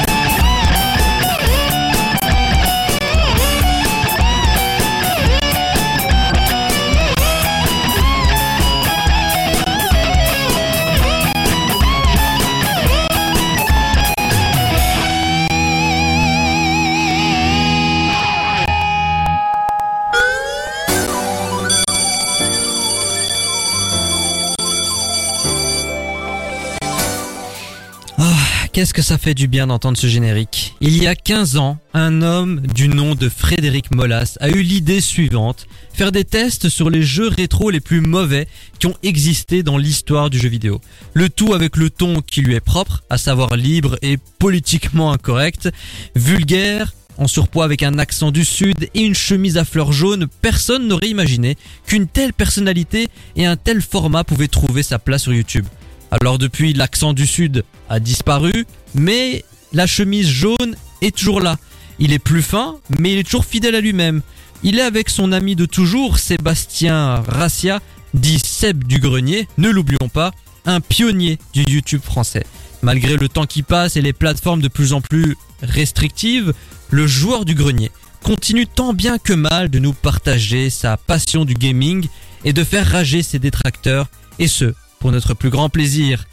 Qu'est-ce que ça fait du bien d'entendre ce générique? Il y a 15 ans, un homme du nom de Frédéric Molas a eu l'idée suivante, faire des tests sur les jeux rétro les plus mauvais qui ont existé dans l'histoire du jeu vidéo. Le tout avec le ton qui lui est propre, à savoir libre et politiquement incorrect, vulgaire, en surpoids avec un accent du sud et une chemise à fleurs jaunes, personne n'aurait imaginé qu'une telle personnalité et un tel format pouvaient trouver sa place sur YouTube. Alors depuis, l'accent du sud a disparu, mais la chemise jaune est toujours là. Il est plus fin, mais il est toujours fidèle à lui-même. Il est avec son ami de toujours, Sébastien Rassia, dit Seb du Grenier, ne l'oublions pas, un pionnier du YouTube français. Malgré le temps qui passe et les plateformes de plus en plus restrictives, le joueur du grenier continue tant bien que mal de nous partager sa passion du gaming et de faire rager ses détracteurs, et ce, pour notre plus grand plaisir.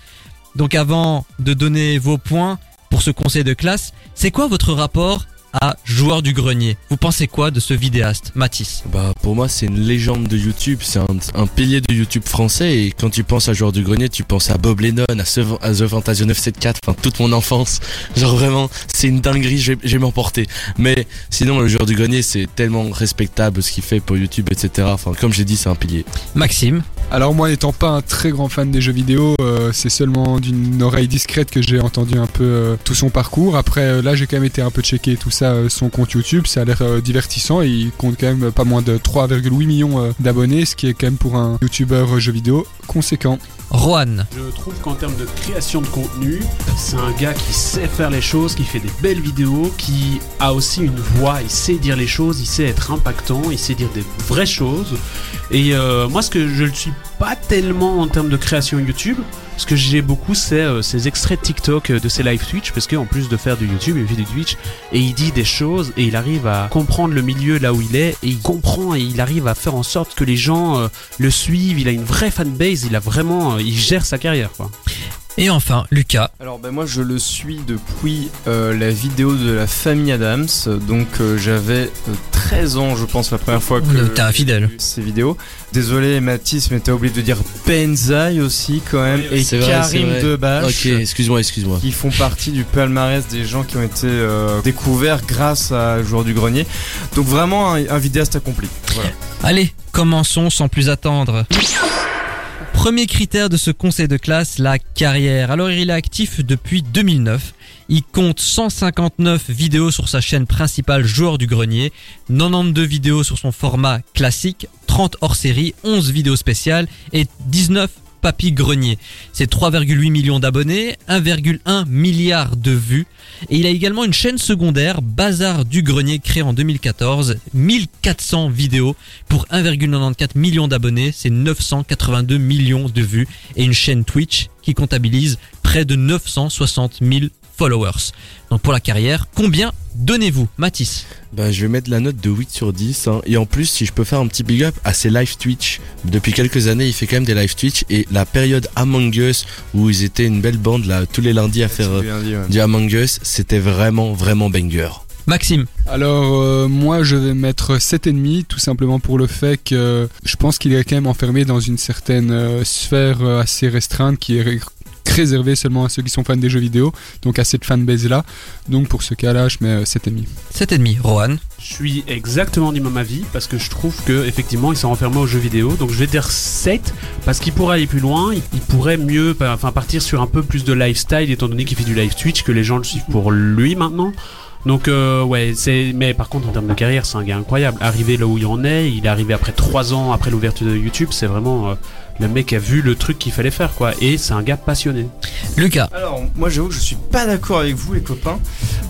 Donc avant de donner vos points pour ce conseil de classe, c'est quoi votre rapport à Joueur du Grenier? Vous pensez quoi de ce vidéaste, Mathis? Bah pour moi c'est une légende de YouTube, c'est un, un pilier de YouTube français et quand tu penses à Joueur du Grenier tu penses à Bob Lennon, à, ce, à The Fantasio 974, enfin toute mon enfance, genre vraiment c'est une dinguerie, je vais, je vais m'emporter. Mais sinon le Joueur du Grenier c'est tellement respectable ce qu'il fait pour YouTube etc. Enfin comme j'ai dit c'est un pilier. Maxime? Alors moi n'étant pas un très grand fan des jeux vidéo, euh, c'est seulement d'une oreille discrète que j'ai entendu un peu euh, tout son parcours. Après euh, là j'ai quand même été un peu checké tout ça, son compte YouTube, ça a l'air divertissant et il compte quand même pas moins de 3,8 millions d'abonnés, ce qui est quand même pour un youtubeur euh, jeux vidéo conséquent. Rohan Je trouve qu'en termes de création de contenu, c'est un gars qui sait faire les choses, qui fait des belles vidéos, qui a aussi une voix, il sait dire les choses, il sait être impactant, il sait dire des vraies choses. Et euh, moi, ce que je ne suis pas tellement en termes de création YouTube, ce que j'ai beaucoup, c'est euh, ces extraits de TikTok euh, de ses live Twitch, parce qu'en plus de faire du YouTube, il fait du Twitch, et il dit des choses, et il arrive à comprendre le milieu là où il est, et il comprend, et il arrive à faire en sorte que les gens euh, le suivent, il a une vraie fanbase, il a vraiment, euh, il gère sa carrière, quoi. Et enfin, Lucas. Alors ben moi je le suis depuis euh, la vidéo de la famille Adams, donc euh, j'avais euh, 13 ans je pense la première fois que Euh, t'es un fidèle. j'ai vu ces vidéos. Désolé Mathis mais t'as oublié de dire Benzaï aussi quand même et vrai, Karim. Debache. Ok excuse-moi excuse-moi. qui font partie du palmarès des gens qui ont été euh, découverts grâce à Joueur du Grenier. Donc vraiment un, un vidéaste accompli. Voilà. Allez, commençons sans plus attendre. Premier critère de ce conseil de classe, la carrière. Alors il est actif depuis 2009. Il compte 159 vidéos sur sa chaîne principale Joueur du Grenier, 92 vidéos sur son format classique, 30 hors série, 11 vidéos spéciales et 19 Papy Grenier. C'est 3,8 millions d'abonnés, 1,1 milliard de vues. Et il a également une chaîne secondaire, Bazar du Grenier, créée en 2014. 1400 vidéos pour 1,94 millions d'abonnés, c'est 982 millions de vues. Et une chaîne Twitch qui comptabilise près de 960 000 followers. Donc pour la carrière, combien donnez-vous, Mathis? Bah, je vais mettre la note de 8 sur 10. hein. Et en plus, si je peux faire un petit big up à ses live Twitch. Depuis quelques années, il fait quand même des live Twitch. Et la période Among Us, où ils étaient une belle bande là, tous les lundis à faire euh, ouais. du Among Us, c'était vraiment, vraiment banger. Maxime? Alors euh, moi je vais mettre 7,5 tout simplement pour le fait que je pense qu'il est quand même enfermé dans une certaine euh, sphère euh, assez restreinte qui est ré- réservée seulement à ceux qui sont fans des jeux vidéo, donc à cette fanbase là. Donc pour ce cas-là je mets euh, 7,5. 7,5. Rohan Je suis exactement du même avis parce que je trouve que effectivement ils sont enfermés aux jeux vidéo. Donc je vais dire 7 parce qu'il pourrait aller plus loin, il, pourrait mieux enfin partir sur un peu plus de lifestyle étant donné qu'il fait du live Twitch que les gens le suivent pour lui maintenant. Donc euh, ouais, c'est mais par contre en termes de carrière, c'est un gars incroyable. Arrivé là où il en est, il est arrivé après 3 ans après l'ouverture de YouTube, c'est vraiment euh, le mec a vu le truc qu'il fallait faire quoi et c'est un gars passionné. Lucas Alors, moi j'avoue que je suis pas d'accord avec vous les copains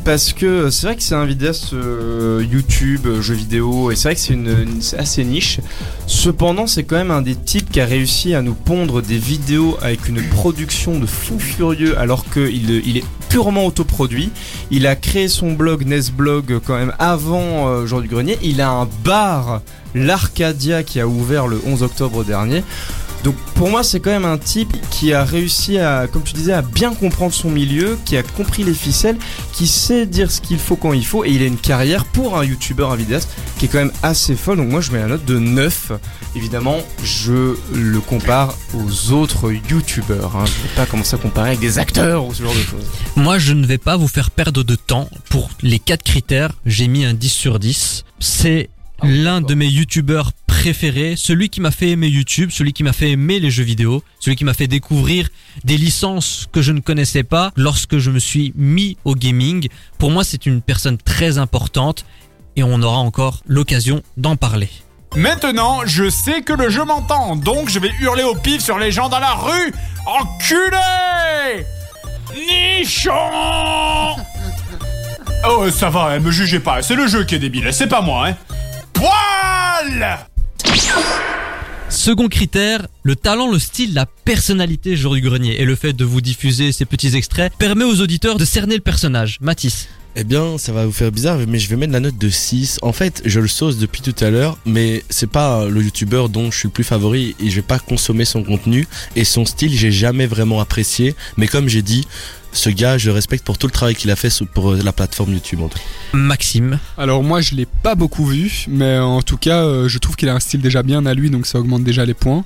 parce que c'est vrai que c'est un vidéaste euh, YouTube, euh, jeux vidéo et c'est vrai que c'est une, assez niche. Cependant, c'est quand même un des types qui a réussi à nous pondre des vidéos avec une production de fou furieux alors qu'il il est purement autoproduit. Il a créé son blog Nesblog euh, quand même avant euh, Jour du Grenier. Il a un bar, l'Arcadia, qui a ouvert le 11 octobre dernier. Donc pour moi c'est quand même un type qui a réussi à, comme tu disais, à bien comprendre son milieu, qui a compris les ficelles, qui sait dire ce qu'il faut quand il faut, et il a une carrière pour un youtubeur, un vidéaste, qui est quand même assez folle. Donc moi je mets la note de 9. Évidemment je le compare aux autres youtubeurs. Hein. Je ne vais pas commencer à comparer avec des acteurs ou ce genre de choses. Moi, je ne vais pas vous faire perdre de temps. Pour les quatre critères, j'ai mis un 10 sur 10. C'est l'un de mes youtubeurs préférés, celui qui m'a fait aimer YouTube, celui qui m'a fait aimer les jeux vidéo, celui qui m'a fait découvrir des licences que je ne connaissais pas lorsque je me suis mis au gaming. Pour moi, c'est une personne très importante et on aura encore l'occasion d'en parler. Maintenant, je sais que le jeu m'entend, donc je vais hurler au pif sur les gens dans la rue. Enculé Nichon Oh, ça va, hein, me jugez pas, c'est le jeu qui est débile, c'est pas moi, hein. Poil Second critère, le talent, le style, la personnalité Jour du Grenier et le fait de vous diffuser ces petits extraits permet aux auditeurs de cerner le personnage. Mathis. Eh bien, ça va vous faire bizarre, mais je vais mettre la note de 6. En fait, je le sauce depuis tout à l'heure, mais c'est pas le youtubeur dont je suis le plus favori et je vais pas consommer son contenu. Et son style, j'ai jamais vraiment apprécié. Mais comme j'ai dit, ce gars, je le respecte pour tout le travail qu'il a fait pour la plateforme YouTube. En tout cas. Maxime. Alors moi je l'ai pas beaucoup vu, mais en tout cas euh, je trouve qu'il a un style déjà bien à lui, donc ça augmente déjà les points.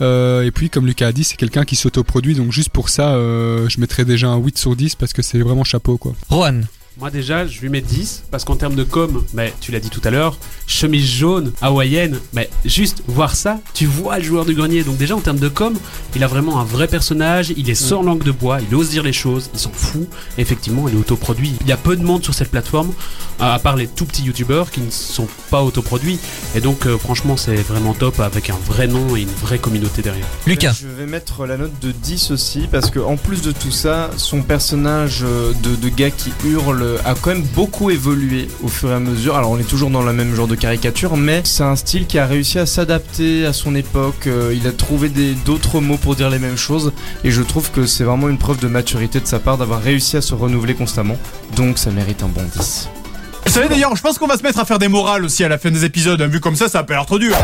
Euh, et puis comme Lucas a dit, c'est quelqu'un qui s'autoproduit, donc juste pour ça euh, je mettrais déjà un 8 sur 10 parce que c'est vraiment chapeau quoi. Rohan. Moi déjà, je lui mets 10 parce qu'en termes de com, mais tu l'as dit tout à l'heure, chemise jaune, hawaïenne, mais juste voir ça, tu vois le joueur du grenier. Donc déjà en termes de com, il a vraiment un vrai personnage, il est sans langue de bois, il ose dire les choses, il s'en fout. Effectivement, il est autoproduit. Il y a peu de monde sur cette plateforme, à part les tout petits youtubeurs qui ne sont pas autoproduits. Et donc euh, franchement, c'est vraiment top avec un vrai nom et une vraie communauté derrière. Lucas. Je vais mettre la note de 10 aussi parce que en plus de tout ça, son personnage euh, de, de gars qui hurle a quand même beaucoup évolué au fur et à mesure. Alors on est toujours dans le même genre de caricature, mais c'est un style qui a réussi à s'adapter à son époque. Euh, il a trouvé d'autres mots pour dire les mêmes choses et je trouve que c'est vraiment une preuve de maturité de sa part d'avoir réussi à se renouveler constamment. Donc ça mérite un bon 10. Vous savez d'ailleurs, je pense qu'on va se mettre à faire des morales aussi à la fin des épisodes, hein, vu comme ça, ça a pas l'air trop dur.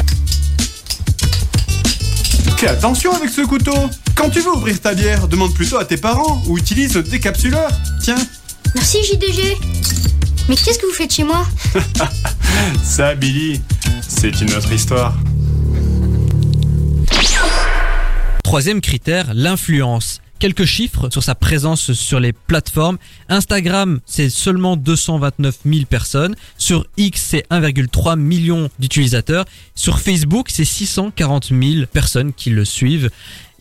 Fais attention avec ce couteau. Quand tu veux ouvrir ta bière, demande plutôt à tes parents ou utilise le décapsuleur. Tiens, Merci JDG. Mais qu'est-ce que vous faites chez moi ça, Billy, c'est une autre histoire. Troisième critère, l'influence. Quelques chiffres sur sa présence sur les plateformes. Instagram, c'est seulement 229 000 personnes. Sur X, c'est 1,3 million d'utilisateurs. Sur Facebook, c'est 640 000 personnes qui le suivent.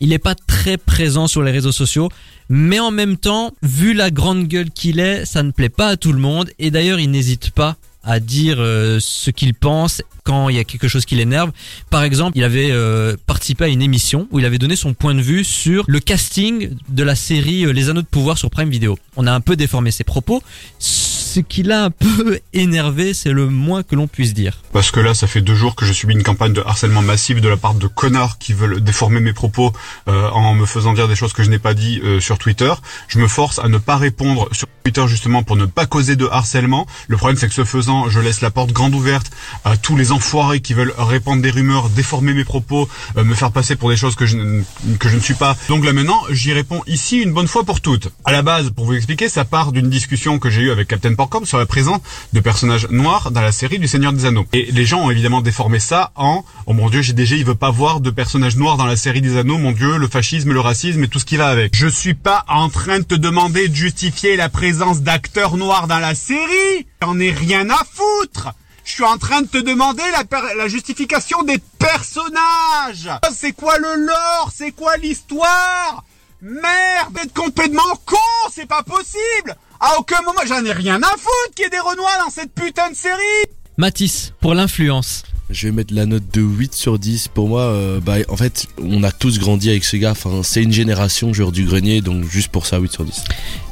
Il n'est pas très présent sur les réseaux sociaux, mais en même temps, vu la grande gueule qu'il est, ça ne plaît pas à tout le monde. Et d'ailleurs, il n'hésite pas à dire euh, ce qu'il pense quand il y a quelque chose qui l'énerve. Par exemple, il avait euh, participé à une émission où il avait donné son point de vue sur le casting de la série euh, Les Anneaux de Pouvoir sur Prime Video. On a un peu déformé ses propos. Ce qui l'a un peu énervé, c'est le moins que l'on puisse dire. Parce que là, ça fait deux jours que je subis une campagne de harcèlement massif de la part de connards qui veulent déformer mes propos euh, en me faisant dire des choses que je n'ai pas dit euh, sur Twitter. Je me force à ne pas répondre sur Twitter justement pour ne pas causer de harcèlement. Le problème, c'est que ce faisant, je laisse la porte grande ouverte à tous les enfoirés qui veulent répandre des rumeurs, déformer mes propos, euh, me faire passer pour des choses que je, que je ne suis pas. Donc là maintenant, j'y réponds ici une bonne fois pour toutes. À la base, pour vous expliquer, ça part d'une discussion que j'ai eue avec Captain Porcom sur la présence de personnages noirs dans la série du Seigneur des Anneaux. Et les gens ont évidemment déformé ça en oh mon dieu, GDG, il veut pas voir de personnages noirs dans la série des Anneaux, mon dieu, le fascisme, le racisme et tout ce qui va avec. Je suis pas en train de te demander de justifier la présence d'acteurs noirs dans la série. J'en ai rien à foutre. Je suis en train de te demander la, la justification des personnages. C'est quoi le lore? C'est quoi l'histoire? Merde, d'être complètement con, c'est pas possible. À aucun moment, j'en ai rien à foutre qu'il y ait des Renois dans cette putain de série. Mathis, pour l'influence. Je vais mettre la note de 8 sur 10. Pour moi, euh, bah, en fait, on a tous grandi avec ce gars. Enfin, c'est une génération joueur du grenier, donc juste pour ça, 8 sur 10.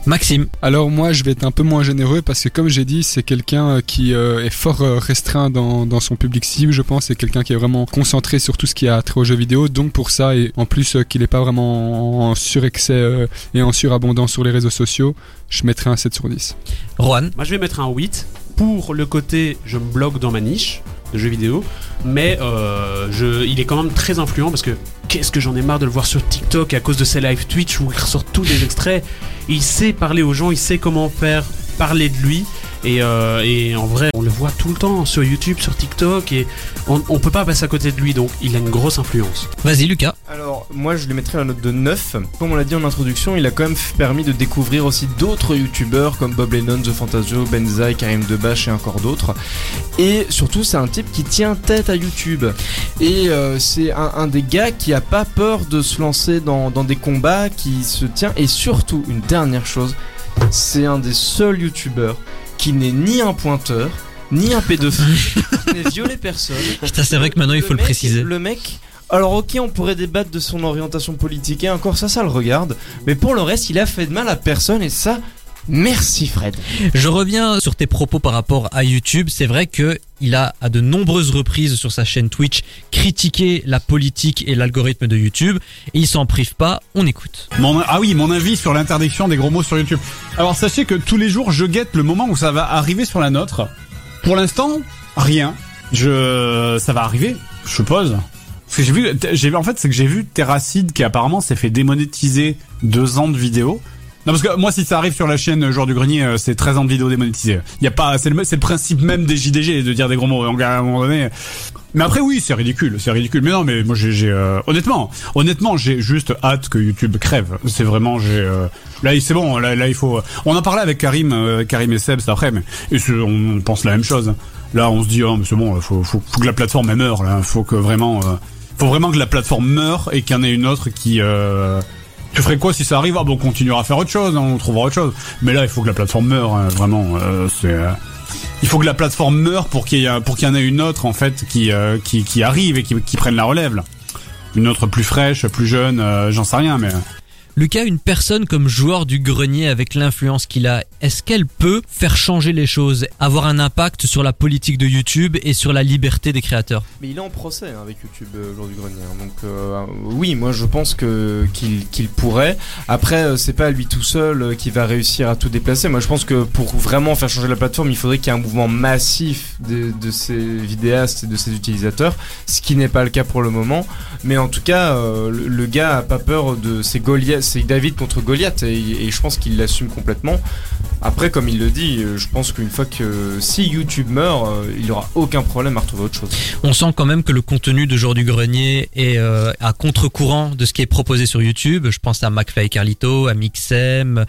Maxime. Alors moi je vais être un peu moins généreux parce que comme j'ai dit c'est quelqu'un euh, qui euh, est fort restreint dans, dans son public cible je pense c'est quelqu'un qui est vraiment concentré sur tout ce qui a trait aux jeux vidéo donc pour ça et en plus euh, qu'il est pas vraiment en surexcès euh, et en surabondance sur les réseaux sociaux je mettrai un 7 sur 10. Juan. Moi je vais mettre un 8 pour le côté je me bloque dans ma niche de jeux vidéo, mais euh, je, il est quand même très influent parce que qu'est-ce que j'en ai marre de le voir sur TikTok à cause de ses live Twitch où il ressort tous des extraits. Il sait parler aux gens, il sait comment faire parler de lui. Et, euh, et en vrai, on le voit tout le temps sur YouTube, sur TikTok, et on, on peut pas passer à côté de lui, donc il a une grosse influence. Vas-y Lucas. Alors, moi je lui mettrais la note de 9. Comme on l'a dit en introduction, il a quand même permis de découvrir aussi d'autres youtubeurs comme Bob Lennon, The Fantasio, Benzaï, Karim Debache et encore d'autres. Et surtout, c'est un type qui tient tête à YouTube. Et euh, c'est un, un des gars qui a pas peur de se lancer dans, dans des combats, qui se tient. Et surtout, une dernière chose, c'est un des seuls youtubeurs qui n'est ni un pointeur, ni un pédophile, qui n'est violé personne. Putain, c'est vrai que maintenant il faut le mec- préciser. Le mec, alors ok, on pourrait débattre de son orientation politique et encore ça, ça le regarde. Mais pour le reste, il a fait de mal à personne et ça, merci Fred. Je reviens sur tes propos par rapport à YouTube. C'est vrai que il a à de nombreuses reprises sur sa chaîne Twitch critiqué la politique et l'algorithme de YouTube et il s'en prive pas. On écoute. Mon, ah oui, mon avis sur l'interdiction des gros mots sur YouTube. Alors sachez que tous les jours, je guette le moment où ça va arriver sur la nôtre. Pour l'instant, rien. Je, ça va arriver, je suppose. Parce que j'ai vu, j'ai vu, en fait, c'est que j'ai vu Terracide qui apparemment s'est fait démonétiser deux ans de vidéos. Non parce que moi si ça arrive sur la chaîne Joueur du Grenier euh, c'est 13 ans de vidéos démonétisées. Il y a pas c'est le c'est le principe même des JDG de dire des gros mots à un moment donné. Mais après oui, c'est ridicule, c'est ridicule. Mais non mais moi j'ai euh, honnêtement, honnêtement, j'ai juste hâte que YouTube crève. C'est vraiment j'ai euh, là c'est bon, là là il faut on en parlait avec Karim euh, Karim et Seb c'est après mais et on pense la même chose. Là on se dit oh mais c'est bon, faut, faut faut que la plateforme elle meure là, faut que vraiment euh, faut vraiment que la plateforme meure et qu'il y en ait une autre qui euh, tu ferais quoi si ça arrive? Ah bon, on continuera à faire autre chose, hein, on trouvera autre chose. Mais là, il faut que la plateforme meure, hein, vraiment. euh, c'est, euh, il faut que la plateforme meure pour qu'il y ait, pour qu'il y en ait une autre en fait qui euh, qui, qui arrive et qui, prenne la relève. Une autre plus fraîche, plus jeune, euh, j'en sais rien, mais. Lucas, une personne comme joueur du grenier avec l'influence qu'il a, est-ce qu'elle peut faire changer les choses, avoir un impact sur la politique de YouTube et sur la liberté des créateurs? Mais il est en procès hein, avec YouTube euh, lors du grenier. hein. Donc euh, oui, moi je pense que qu'il pourrait. Après, euh, c'est pas lui tout seul euh, qui va réussir à tout déplacer. Moi je pense que pour vraiment faire changer la plateforme, il faudrait qu'il y ait un mouvement massif de, de ces vidéastes et de ces utilisateurs, ce qui n'est pas le cas pour le moment. Mais en tout cas, euh, le, gars a pas peur de c'est Goliath, c'est David contre Goliath et, et je pense qu'il l'assume complètement. Après, comme il le dit, euh, je pense qu'une fois que si YouTube meurt, euh, il aura aucun problème à retrouver autre chose. On sent quand même que le contenu de Jour du Grenier est euh, à contre-courant de ce qui est proposé sur YouTube. Je pense à McFly Carlito, à Mixem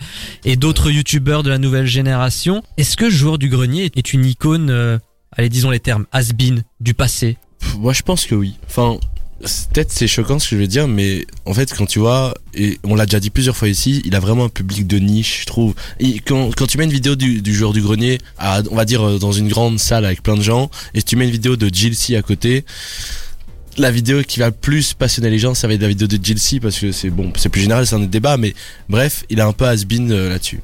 et d'autres YouTubeurs de la nouvelle génération. Est-ce que Jour du Grenier est une icône, euh, allez disons les termes, has-been du passé? Moi, je pense que oui. Enfin, peut-être c'est choquant ce que je vais dire, mais en fait, quand tu vois, et on l'a déjà dit plusieurs fois ici, il a vraiment un public de niche, je trouve. Quand, tu mets une vidéo du, du joueur du grenier, à, on va dire euh, dans une grande salle avec plein de gens, et tu mets une vidéo de Jill C à côté, la vidéo qui va plus passionner les gens, ça va être la vidéo de Jill C, parce que c'est bon, c'est plus général, c'est un débat, mais bref, il a un peu has-been euh, là-dessus.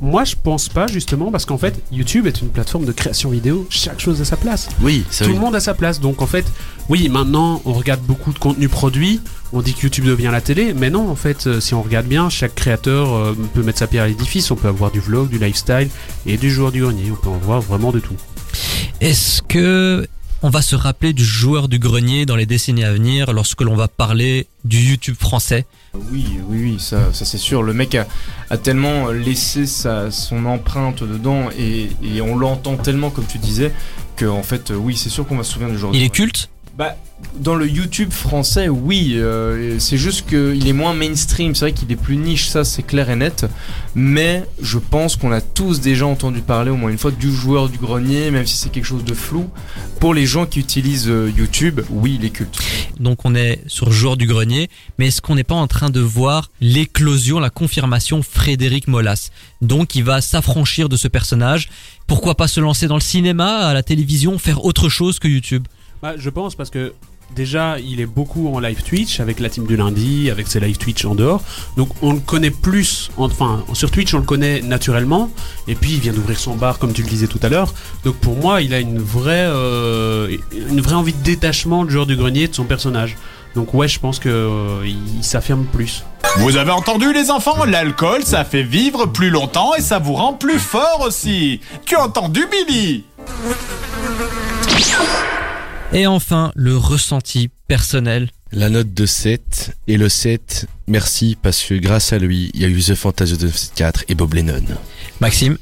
Moi, je pense pas justement parce qu'en fait, YouTube est une plateforme de création vidéo. Chaque chose a sa place. Oui, c'est Tout vrai. le monde a sa place. Donc en fait, oui, maintenant on regarde beaucoup de contenu produit. On dit que YouTube devient la télé, mais non, en fait, euh, si on regarde bien, chaque créateur euh, peut mettre sa pierre à l'édifice. On peut avoir du vlog, du lifestyle et du joueur du grenier. On peut en voir vraiment de tout. Est-ce que on va se rappeler du joueur du grenier dans les décennies à venir lorsque l'on va parler du YouTube français? Oui, oui, oui, ça, ça c'est sûr. Le mec a, a tellement laissé sa, son empreinte dedans et, et on l'entend tellement, comme tu disais, que en fait, oui, c'est sûr qu'on va se souvenir du genre. Il est culte? Bah, dans le YouTube français, oui. euh, c'est juste qu'il est moins mainstream. C'est vrai qu'il est plus niche, ça c'est clair et net. Mais je pense qu'on a tous déjà entendu parler au moins une fois du joueur du grenier, même si c'est quelque chose de flou. Pour les gens qui utilisent euh, YouTube, oui, il est culte. Donc on est sur joueur du grenier, mais est-ce qu'on n'est pas en train de voir l'éclosion, la confirmation Frédéric Molas? Donc il va s'affranchir de ce personnage. Pourquoi pas se lancer dans le cinéma, à la télévision, faire autre chose que YouTube? Bah, je pense parce que déjà il est beaucoup en live Twitch avec la team du lundi, avec ses live Twitch en dehors. Donc on le connaît plus, enfin sur Twitch on le connaît naturellement. Et puis il vient d'ouvrir son bar comme tu le disais tout à l'heure. Donc pour moi il a une vraie, euh, une vraie envie de détachement du joueur du grenier de son personnage. Donc ouais je pense que euh, il s'affirme plus. Vous avez entendu les enfants? L'alcool, ça fait vivre plus longtemps et ça vous rend plus fort aussi. Tu as entendu Billy? Et enfin, le ressenti personnel. La note de 7 et le 7, merci parce que grâce à lui, il y a eu The Fantasy de 4 et Bob Lennon. Maxime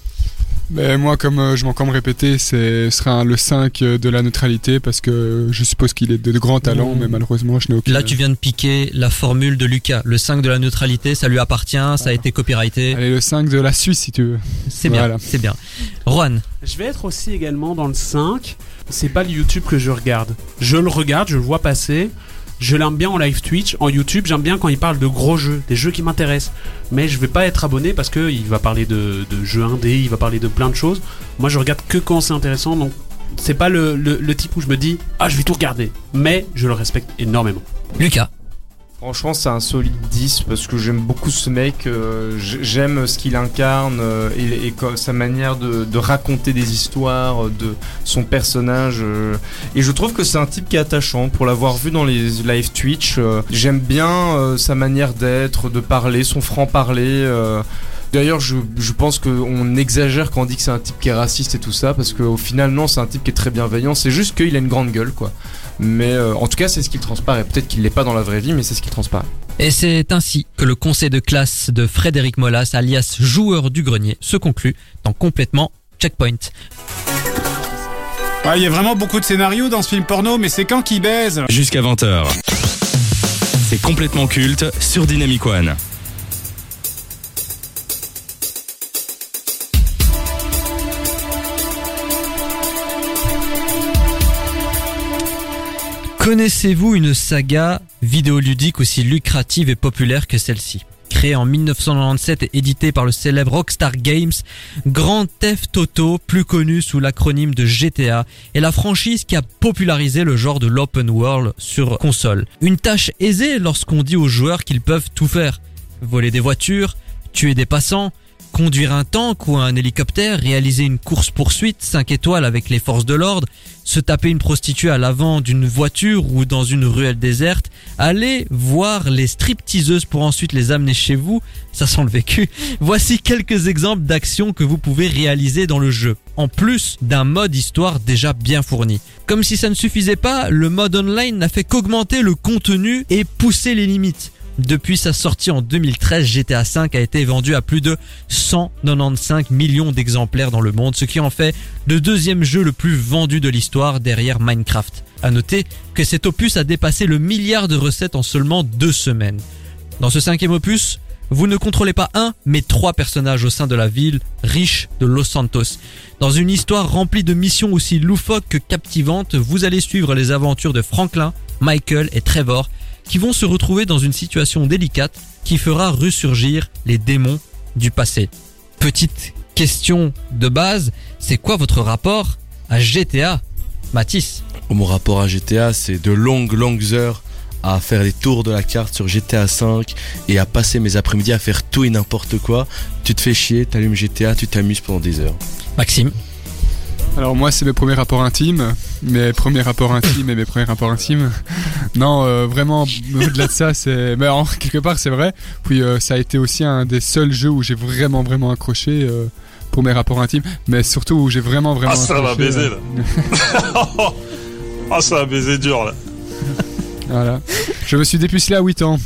Mais moi, comme euh, je m'en me répéter, ce sera un- le 5 de la neutralité parce que je suppose qu'il est de, de grands talents, mais malheureusement, je n'ai aucune. Là, tu viens de piquer la formule de Lucas. Le 5 de la neutralité, ça lui appartient, ça a été copyrighté. Allez, le 5 de la Suisse, si tu veux. C'est bien, c'est bien. Juan, Je vais être aussi également dans le 5. C'est pas le YouTube que je regarde. Je le regarde, je le vois passer. Je l'aime bien en live Twitch, en YouTube. J'aime bien quand il parle de gros jeux, des jeux qui m'intéressent. Mais je vais pas être abonné parce que il va parler de, de jeux indés, il va parler de plein de choses. Moi, je regarde que quand c'est intéressant. Donc, c'est pas le type où je me dis ah je vais tout regarder. Mais je le respecte énormément. Lucas. Franchement, c'est un solide 10 parce que j'aime beaucoup ce mec. euh, j'aime ce qu'il incarne euh, et, sa manière de, raconter des histoires, euh, de son personnage. et je trouve que c'est un type qui est attachant. Pour l'avoir vu dans les live Twitch, j'aime bien sa manière d'être, de parler, son franc-parler. D'ailleurs, je, je pense qu'on exagère quand on dit que c'est un type qui est raciste et tout ça, parce qu'au final, non, c'est un type qui est très bienveillant. C'est juste qu'il a une grande gueule, quoi. Mais euh, en tout cas, c'est ce qu'il transparaît. Peut-être qu'il l'est pas dans la vraie vie, mais c'est ce qu'il transparaît. Et c'est ainsi que le conseil de classe de Frédéric Molas, alias joueur du grenier, se conclut dans complètement Checkpoint. Ouais, Il y a vraiment beaucoup de scénarios dans ce film porno, mais c'est quand qui baise? Jusqu'à 20h. C'est complètement culte sur Dynamic One. Connaissez-vous une saga vidéoludique aussi lucrative et populaire que celle-ci? Créée en 1997 et éditée par le célèbre Rockstar Games, Grand Theft Auto, plus connu sous l'acronyme de GTA, est la franchise qui a popularisé le genre de l'open world sur console. Une tâche aisée lorsqu'on dit aux joueurs qu'ils peuvent tout faire. Voler des voitures, tuer des passants, conduire un tank ou un hélicoptère, réaliser une course-poursuite 5 étoiles avec les forces de l'ordre, se taper une prostituée à l'avant d'une voiture ou dans une ruelle déserte, aller voir les stripteaseuses pour ensuite les amener chez vous, ça sent le vécu. Voici quelques exemples d'actions que vous pouvez réaliser dans le jeu, en plus d'un mode histoire déjà bien fourni. Comme si ça ne suffisait pas, le mode online n'a fait qu'augmenter le contenu et pousser les limites. Depuis sa sortie en 2013, GTA V a été vendu à plus de 195 millions d'exemplaires dans le monde, ce qui en fait le deuxième jeu le plus vendu de l'histoire derrière Minecraft. À noter que cet opus a dépassé le milliard de recettes en seulement deux semaines. Dans ce cinquième opus, vous ne contrôlez pas un, mais trois personnages au sein de la ville riche de Los Santos. Dans une histoire remplie de missions aussi loufoques que captivantes, vous allez suivre les aventures de Franklin, Michael et Trevor, qui vont se retrouver dans une situation délicate qui fera ressurgir les démons du passé. Petite question de base, c'est quoi votre rapport à GTA Mathis? Mon rapport à GTA, c'est de longues, longues heures à faire les tours de la carte sur GTA 5 et à passer mes après-midi à faire tout et n'importe quoi. Tu te fais chier, t'allumes GTA, tu t'amuses pendant des heures. Maxime Alors moi c'est mes premiers rapports intimes, mes premiers rapports intimes et mes premiers rapports intimes. Non, euh, vraiment au-delà de ça, c'est, mais en quelque part c'est vrai. Puis euh, ça a été aussi un des seuls jeux où j'ai vraiment vraiment accroché euh, pour mes rapports intimes, mais surtout où j'ai vraiment vraiment. Ah, ça va accroché, baiser, euh, Ah, ça va baiser dur, là. voilà. Je me suis dépucelé à 8 ans.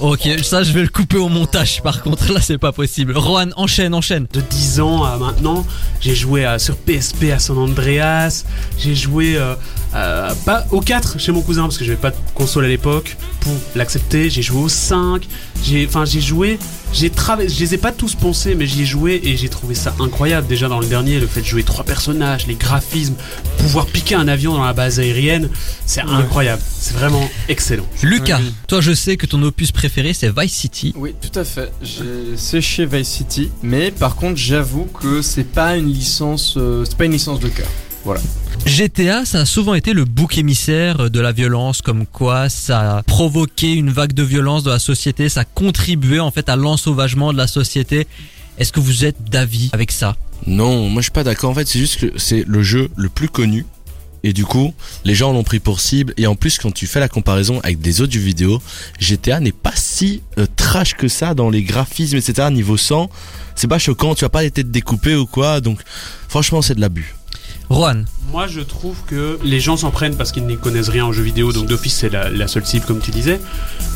Ok, ça je vais le couper au montage par contre, là c'est pas possible. Rohan, enchaîne, enchaîne. De 10 ans à maintenant, j'ai joué à- sur PSP à San Andreas, j'ai joué euh, euh, pas au 4 chez mon cousin parce que j'avais pas de console à l'époque pour l'accepter, j'ai joué au 5, j'ai enfin j'ai joué, j'ai travaillé, je les ai pas tous pensés mais j'y ai joué et j'ai trouvé ça incroyable déjà dans le dernier le fait de jouer trois personnages, les graphismes, pouvoir piquer un avion dans la base aérienne, c'est incroyable, c'est vraiment excellent. Lucas, toi je sais que ton opus préféré c'est Vice City. Oui, tout à fait. J'ai séché Vice City, mais par contre, j'avoue que c'est pas une licence, euh, c'est pas une licence de cœur. Voilà. GTA, ça a souvent été le bouc émissaire de la violence, comme quoi ça a provoqué une vague de violence dans la société, ça a contribué en fait à l'ensauvagement de la société. Est-ce que vous êtes d'avis avec ça? Non, moi je suis pas d'accord. En fait, c'est juste que c'est le jeu le plus connu. Et du coup, les gens l'ont pris pour cible. Et en plus, quand tu fais la comparaison avec des autres jeux vidéo, GTA n'est pas si euh, trash que ça dans les graphismes, etc. Niveau 100, c'est pas choquant. Tu vas pas les têtes découpées ou quoi. Donc, franchement, c'est de l'abus. Rohan Moi, je trouve que les gens s'en prennent parce qu'ils n'y connaissent rien en jeu vidéo, donc d'office, c'est la, la seule cible, comme tu disais.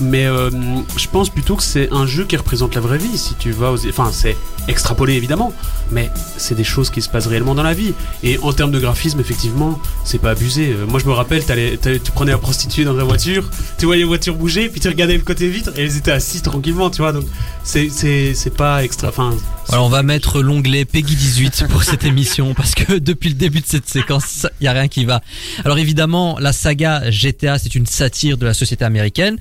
Mais euh, je pense plutôt que c'est un jeu qui représente la vraie vie. Si tu vas aux... Enfin, c'est extrapolé évidemment, mais c'est des choses qui se passent réellement dans la vie. Et en termes de graphisme, effectivement, c'est pas abusé. Euh, moi, je me rappelle, t'allais- t'allais- tu prenais la prostituée dans ta voiture, tu voyais les voitures bouger, puis tu regardais le côté vitre et elles étaient assises tranquillement, tu vois. Donc, c'est- c'est c'est pas extra. Enfin, Alors on va mettre l'onglet Peggy 18 pour cette émission parce que depuis le début de cette séquence, il y a rien qui va. Alors évidemment, la saga GTA, c'est une satire de la société américaine,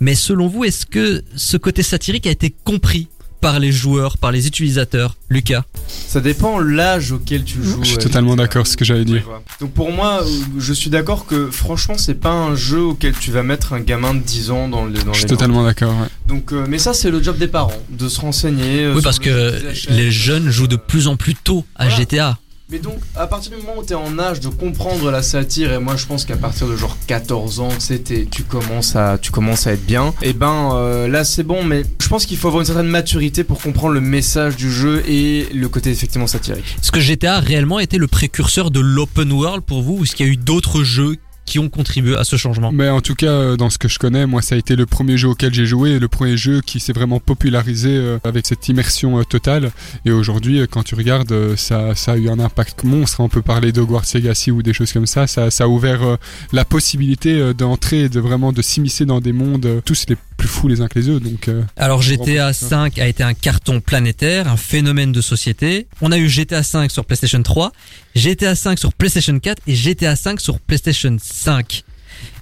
mais selon vous, est-ce que ce côté satirique a été compris par les joueurs, par les utilisateurs Lucas? Ça dépend l'âge auquel tu joues. Je suis euh, totalement d'accord, ce que j'allais dire. Donc pour moi, euh, je suis d'accord que franchement, c'est pas un jeu auquel tu vas mettre un gamin de 10 ans dans, le, dans Je suis les totalement d'accord. ouais. Donc, euh, mais ça, c'est le job des parents, de se renseigner. Oui, parce le que les jeunes jouent de plus en plus tôt à GTA. Mais donc, à partir du moment où tu es en âge de comprendre la satire, et moi je pense qu'à partir de genre 14 ans, t'es- tu commences à, tu commences à être bien, et ben euh, là c'est bon, mais je pense qu'il faut avoir une certaine maturité pour comprendre le message du jeu et le côté effectivement satirique. Est-ce que GTA réellement été le précurseur de l'open world pour vous ou est-ce qu'il y a eu d'autres jeux qui ont contribué à ce changement Mais en tout cas, euh, dans ce que je connais, moi, ça a été le premier jeu auquel j'ai joué, et le premier jeu qui s'est vraiment popularisé euh, avec cette immersion euh, totale. Et aujourd'hui, quand tu regardes, ça, ça a eu un impact monstre. On peut parler de Hogwarts Legacy ou des choses comme ça. Ça, ça a ouvert la possibilité d'entrer et de vraiment de s'immiscer dans des mondes tous les plus fous les uns que les autres. Donc, Alors GTA vraiment, 5 a été un carton planétaire, un phénomène de société. On a eu GTA 5 sur PlayStation 3, GTA 5 sur PlayStation 4 et GTA 5 sur PlayStation 5.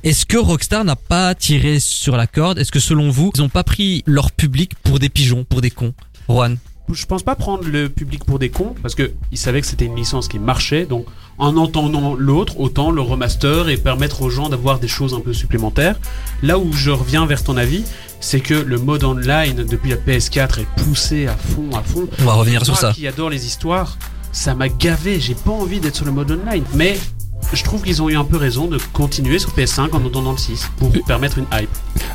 Est-ce que Rockstar n'a pas tiré sur la corde? Est-ce que selon vous, ils n'ont pas pris leur public pour des pigeons, pour des cons? Juan. Je pense pas prendre le public pour des cons parce que ils savaient que c'était une licence qui marchait donc en entendant l'autre autant le remaster et permettre aux gens d'avoir des choses un peu supplémentaires. Là où je reviens vers ton avis c'est que le mode online depuis la PS4 est poussé à fond à fond. On va revenir sur ça. qui adore les histoires ça m'a gavé j'ai pas envie d'être sur le mode online. Mais je trouve qu'ils ont eu un peu raison de continuer sur PS5 en entendant le 6 pour permettre une hype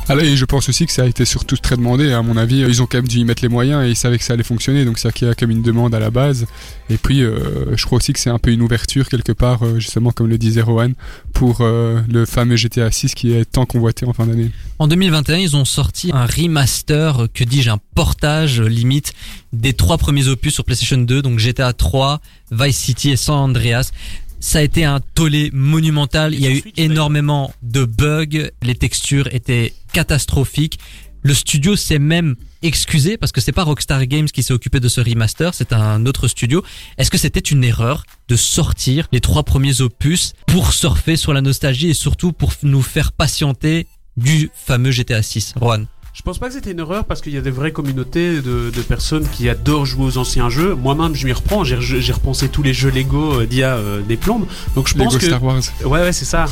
Ah là, et je pense aussi que ça a été surtout très demandé. À mon avis, ils ont quand même dû y mettre les moyens et ils savaient que ça allait fonctionner. Donc, c'est qu'il y a comme une demande à la base. Et puis, euh, je crois aussi que c'est un peu une ouverture quelque part, euh, justement, comme le disait Rowan, pour euh, le fameux GTA 6 qui est tant convoité en fin d'année. En 2021, ils ont sorti un remaster, que dis-je, un portage limite des trois premiers opus sur PlayStation 2, donc GTA 3, Vice City et San Andreas. Ça a été un tollé monumental. Il y a eu énormément de bugs. Les textures étaient catastrophiques. Le studio s'est même excusé parce que c'est pas Rockstar Games qui s'est occupé de ce remaster, c'est un autre studio. Est-ce que c'était une erreur de sortir les trois premiers opus pour surfer sur la nostalgie et surtout pour nous faire patienter du fameux GTA 6 Juan? Je pense pas que c'était une erreur parce qu'il y a des vraies communautés de, de personnes qui adorent jouer aux anciens jeux. Moi-même, je m'y reprends. J'ai j'ai repensé tous les jeux Lego euh, d'il y a euh, des plombes. Donc je pense Lego que Star Wars. ouais, ouais, c'est ça.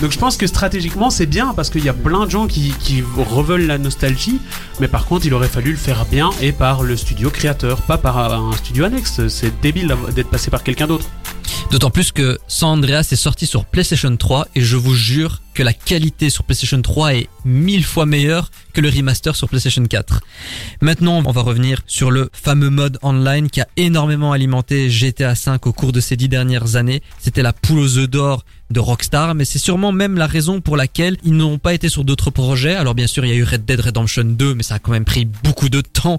Donc je pense que stratégiquement c'est bien parce qu'il y a plein de gens qui, qui reveulent la nostalgie. Mais par contre, il aurait fallu le faire bien et par le studio créateur, pas par un studio annexe. C'est débile d'être passé par quelqu'un d'autre. D'autant plus que San Andreas est sorti sur PlayStation 3 et je vous jure que la qualité sur PlayStation 3 est mille fois meilleure que le remaster sur PlayStation 4. Maintenant, on va revenir sur le fameux mode online qui a énormément alimenté GTA V au cours de ces dix dernières années. C'était la poule aux œufs d'or de Rockstar, mais c'est sûrement même la raison pour laquelle ils n'ont pas été sur d'autres projets. Alors bien sûr, il y a eu Red Dead Redemption 2, mais ça a quand même pris beaucoup de temps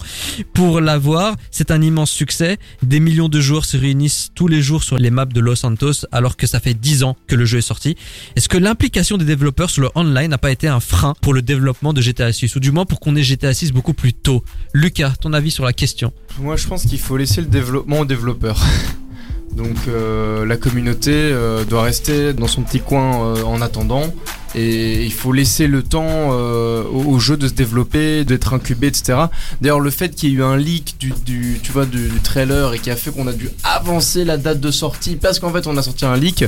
pour l'avoir. C'est un immense succès. Des millions de joueurs se réunissent tous les jours sur les maps de Los Santos, alors que ça fait 10 ans que le jeu est sorti. Est-ce que l'implication des développeurs sur le online n'a pas été un frein pour le développement de GTA 6, ou du moins pour qu'on ait GTA 6 beaucoup plus tôt? Lucas, ton avis sur la question? Moi, je pense qu'il faut laisser le développement aux développeurs. Donc euh, la communauté euh, doit rester dans son petit coin euh, en attendant et il faut laisser le temps au, jeu de se développer, d'être incubé, etc. D'ailleurs le fait qu'il y ait eu un leak du, tu vois, du trailer et qui a fait qu'on a dû avancer la date de sortie parce qu'en fait on a sorti un leak,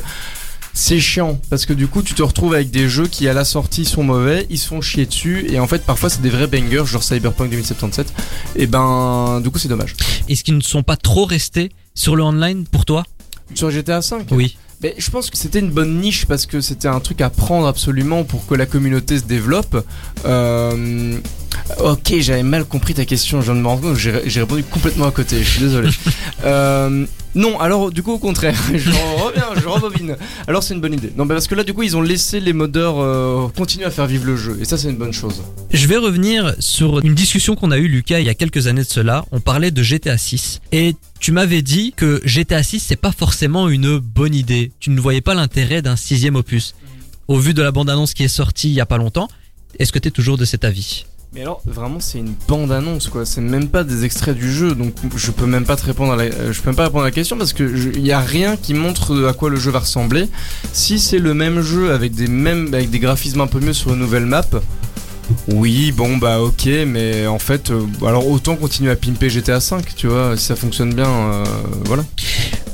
c'est chiant parce que du coup tu te retrouves avec des jeux qui à la sortie sont mauvais, ils se font chier dessus et en fait parfois c'est des vrais bangers genre Cyberpunk 2077 et ben du coup c'est dommage. Est-ce qu'ils ne sont pas trop restés sur le online pour toi? Sur GTA 5 Oui. Mais je pense que c'était une bonne niche parce que c'était un truc à prendre absolument pour que la communauté se développe. Euh, Ok, j'avais mal compris ta question. Je viens de me rendre compte j'ai répondu complètement à côté. Je suis désolé. Euh, non, alors du coup au contraire, je reviens, je rebobine. Alors c'est une bonne idée. Non, bah, parce que là du coup ils ont laissé les modeurs euh, continuer à faire vivre le jeu et ça c'est une bonne chose. Je vais revenir sur une discussion qu'on a eue, Lucas, il y a quelques années de cela. On parlait de GTA 6. Et tu m'avais dit que GTA 6, c'est pas forcément une bonne idée. Tu ne voyais pas l'intérêt d'un sixième opus. Au vu de la bande-annonce qui est sortie il y a pas longtemps, est-ce que tu toujours de cet avis? Mais alors vraiment c'est une bande annonce quoi. C'est même pas des extraits du jeu donc je peux même pas te répondre à la, euh, je peux même pas répondre à la question parce que je- il y a rien qui montre à quoi le jeu va ressembler. Si c'est le même jeu avec des mêmes avec des graphismes un peu mieux sur une nouvelle map. Oui, bon bah ok, mais en fait, euh, alors autant continuer à pimper GTA 5, tu vois, si ça fonctionne bien, euh, voilà.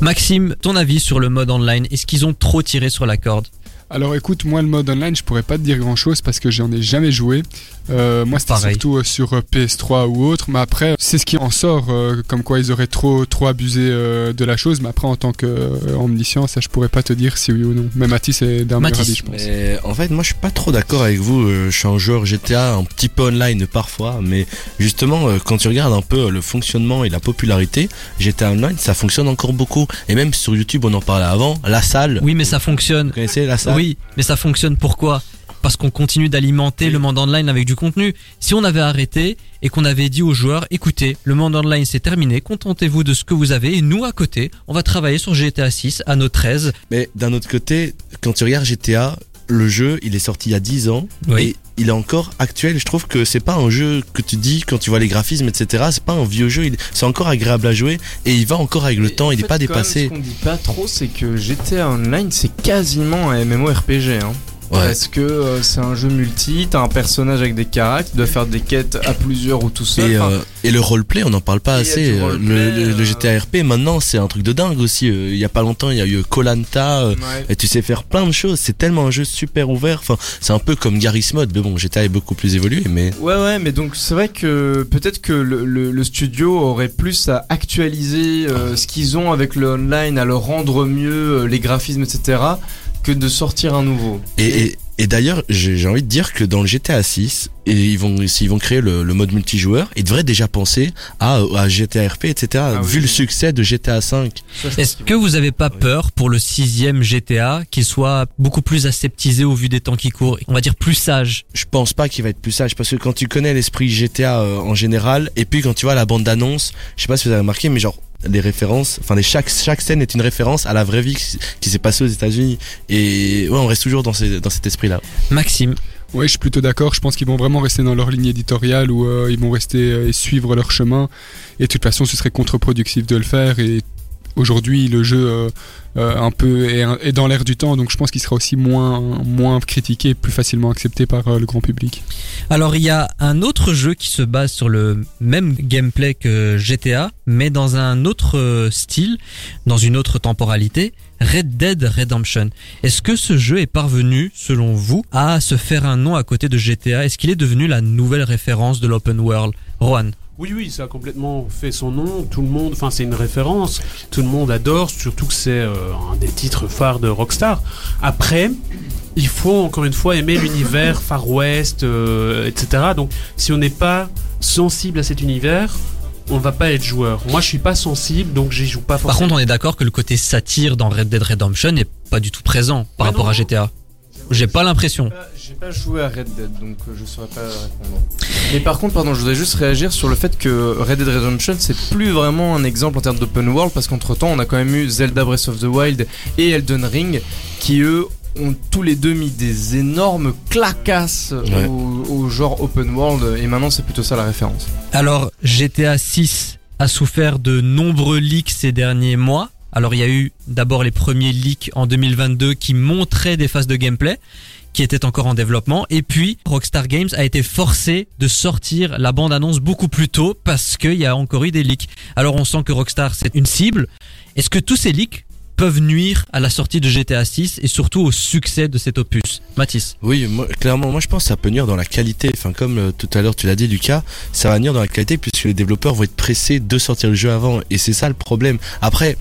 Maxime, ton avis sur le mode online Est-ce qu'ils ont trop tiré sur la corde? Alors écoute, moi le mode online, je pourrais pas te dire grand chose parce que j'en ai jamais joué. Euh, moi c'était Pareil. surtout euh, sur euh, PS3 ou autre, mais après c'est ce qui en sort, euh, comme quoi ils auraient trop trop abusé euh, de la chose. Mais après en tant que euh, omniscient, ça je pourrais pas te dire si oui ou non. Mais Mathis est d'un meilleur avis, je pense. Mais en fait, moi, je suis pas trop d'accord avec vous. Je suis un joueur GTA, un petit peu online parfois, mais justement, quand tu regardes un peu le fonctionnement et la popularité, GTA Online, ça fonctionne encore beaucoup. Et même sur YouTube, on en parlait avant, la salle. Oui, mais ça fonctionne. Vous connaissez la salle? Oui, mais ça fonctionne pourquoi? Parce qu'on continue d'alimenter le monde online avec du contenu. Si on avait arrêté et qu'on avait dit aux joueurs, écoutez, le monde online c'est terminé, contentez-vous de ce que vous avez et nous à côté, on va travailler sur GTA 6 à nos 13. Mais d'un autre côté, quand tu regardes GTA, le jeu, il est sorti il y a 10 ans Oui. et il est encore actuel. Je trouve que c'est pas un jeu que tu dis quand tu vois les graphismes, etc. C'est pas un vieux jeu. C'est encore agréable à jouer et il va encore avec le temps. Il est pas même, dépassé. ce qu'on dit pas trop, c'est que GTA Online, c'est quasiment un MMORPG. Hein. Ouais. Parce que euh, c'est un jeu multi, t'as un personnage avec des caractères, tu dois faire des quêtes à plusieurs ou tout seul. Et, Enfin, euh, et le roleplay, on n'en parle pas assez. Euh, Le, le- le euh, GTA RP, maintenant, c'est un truc de dingue aussi. Euh, Il y a pas longtemps, il y a eu Colanta. Ouais. Et tu sais faire plein de choses. C'est tellement un jeu super ouvert. Enfin, c'est un peu comme Garry's Mod. Mais bon, GTA est beaucoup plus évolué. Mais Ouais ouais mais donc c'est vrai que peut-être que le, le- le studio aurait plus à actualiser euh, ce qu'ils ont avec le online, à le rendre mieux, les graphismes etc. que de sortir un nouveau. Et, et, et d'ailleurs, j'ai envie de dire que dans le GTA 6, et ils vont, s'ils vont créer le, le mode multijoueur, ils devraient déjà penser à, à GTA RP, etc. Ah oui, vu le succès de GTA 5. Est-ce que vous avez pas peur pour le sixième GTA qu'il soit beaucoup plus aseptisé au vu des temps qui courent, on va dire plus sage? Je pense pas qu'il va être plus sage parce que quand tu connais l'esprit GTA euh, en général, et puis quand tu vois la bande d'annonce, je sais pas si vous avez remarqué, mais genre les références, enfin chaque chaque scène est une référence à la vraie vie qui, qui s'est passée aux États-Unis et ouais on reste toujours dans, ces, dans cet esprit-là. Maxime. Oui, je suis plutôt d'accord. Je pense qu'ils vont vraiment rester dans leur ligne éditoriale ou euh, ils vont rester euh, et suivre leur chemin. Et de toute façon, ce serait contre-productif de le faire. Et aujourd'hui le jeu euh, euh, un peu est, dans l'air du temps, donc je pense qu'il sera aussi moins moins critiqué, et plus facilement accepté par euh, le grand public. Alors il y a un autre jeu qui se base sur le même gameplay que GTA, mais dans un autre style, dans une autre temporalité, Red Dead Redemption. Est-ce que ce jeu est parvenu, selon vous, à se faire un nom à côté de GTA Est-ce qu'il est devenu la nouvelle référence de l'open world? Oui, oui, ça a complètement fait son nom. Tout le monde, enfin, c'est une référence. Tout le monde adore, surtout que c'est euh, un des titres phares de Rockstar. Après, il faut encore une fois aimer l'univers Far West, euh, etc. Donc, si on n'est pas sensible à cet univers, on va pas être joueur. Moi, je suis pas sensible, donc j'y joue pas Par forcément. contre, on est d'accord que le côté satire dans Red Dead Redemption n'est pas du tout présent par rapport à GTA. J'ai pas l'impression. J'ai pas joué à Red Dead, donc euh, je saurais pas répondre. Mais par contre, pardon, je voudrais juste réagir sur le fait que Red Dead Redemption, c'est plus vraiment un exemple en termes d'open world, parce qu'entre temps, on a quand même eu Zelda Breath of the Wild et Elden Ring, qui eux ont tous les deux mis des énormes clacasses Ouais. au, au genre open world, et maintenant c'est plutôt ça la référence. Alors, GTA 6 a souffert de nombreux leaks ces derniers mois. Alors, il y a eu d'abord les premiers leaks en 2022 qui montraient des phases de gameplay qui étaient encore en développement. Et puis, Rockstar Games a été forcé de sortir la bande-annonce beaucoup plus tôt parce qu'il y a encore eu des leaks. Alors, on sent que Rockstar, c'est une cible. Est-ce que tous ces leaks peuvent nuire à la sortie de GTA 6 et surtout au succès de cet opus Mathis Oui, moi, clairement, moi je pense que ça peut nuire dans la qualité. Enfin, comme euh, tout à l'heure tu l'as dit, Lucas, ça va nuire dans la qualité puisque les développeurs vont être pressés de sortir le jeu avant. Et c'est ça le problème. Après,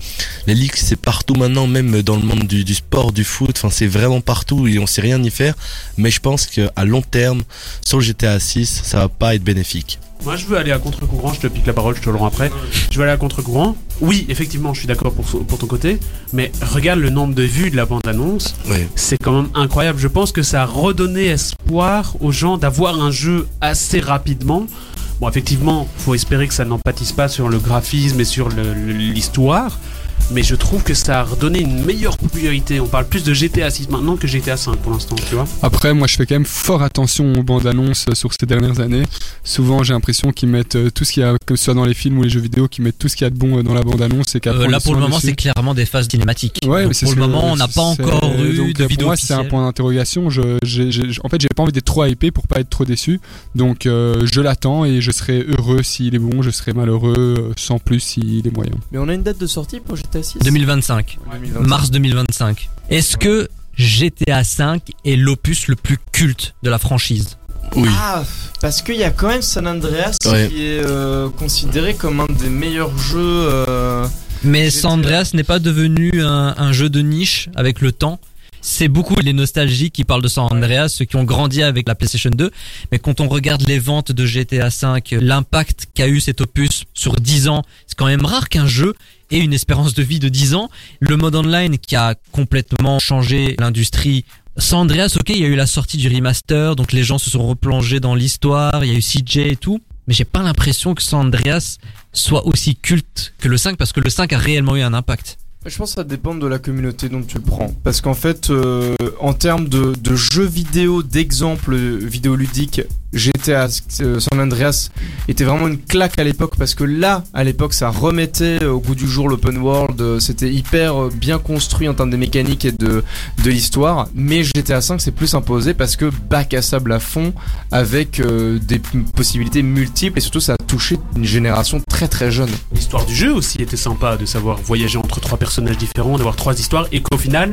les leaks, c'est partout maintenant, même dans le monde du, du sport, du foot. Enfin, c'est vraiment partout et on sait rien y faire. Mais je pense qu'à long terme, sur le GTA 6, ça va pas être bénéfique. Moi, je veux aller à contre-courant, je te pique la parole, je te le rends après. Je veux aller à contre-courant. Oui, effectivement, je suis d'accord pour, pour ton côté, mais regarde le nombre de vues de la bande-annonce. C'est quand même incroyable. Je pense que ça a redonné espoir aux gens d'avoir un jeu assez rapidement. Bon, effectivement, faut espérer que ça n'empathise pas sur le graphisme et sur le- le- l'histoire. Mais je trouve que ça a redonné une meilleure popularité. On parle plus de GTA 6 maintenant que GTA 5 pour l'instant, tu vois. Après, moi, je fais quand même fort attention aux bandes annonces euh, sur ces dernières années. Souvent, j'ai l'impression qu'ils mettent euh, tout ce qu'il y a, que ce soit dans les films ou les jeux vidéo, qu'ils mettent tout ce qu'il y a de bon euh, dans la bande annonce et Euh, Là pour le moment c'est clairement des phases cinématiques. Ouais, Donc, mais c'est pour le moment on n'a pas encore eu donc, de pour vidéo moi, c'est un point d'interrogation. Je, j'ai- j'ai- en fait, j'ai pas envie d'être trop hypé pour pas être trop déçu. Donc, euh, je l'attends et je serai heureux s'il est bon, je serai malheureux sans plus s'il est moyen. Mais on a une date de sortie pour GTA 6 2025. 2025. Mars 2025. Est-ce que GTA 5 est l'opus le plus culte de la franchise? Oui. Ah, parce qu'il y a quand même San Andreas Ouais. qui est euh, considéré comme un des meilleurs jeux. euh, Mais GTA. San Andreas n'est pas devenu un, un jeu de niche avec le temps. C'est beaucoup les nostalgiques qui parlent de San Andreas, ceux qui ont grandi avec la PlayStation 2. Mais quand on regarde les ventes de GTA 5, l'impact qu'a eu cet opus sur 10 ans, c'est quand même rare qu'un jeu ait une espérance de vie de 10 ans. Le mode online qui a complètement changé l'industrie. San Andreas, ok, il y a eu la sortie du remaster, donc les gens se sont replongés dans l'histoire, il y a eu CJ et tout. Mais j'ai pas l'impression que San Andreas soit aussi culte que le 5 parce que le 5 a réellement eu un impact. Je pense que ça dépend de la communauté dont tu le prends. Parce qu'en fait, euh, en termes de, jeux vidéo, d'exemples vidéoludiques, GTA euh, San Andreas était vraiment une claque à l'époque parce que là, à l'époque, ça remettait au goût du jour l'open world. euh, C'était hyper euh, bien construit en termes de mécanique et de, de l'histoire. Mais GTA 5 s'est plus imposé parce que bac à sable à fond avec euh, des possibilités multiples et surtout ça a touché une génération très très jeune. L'histoire du jeu aussi était sympa de savoir voyager entre trois personnages différents, d'avoir trois histoires et qu'au final,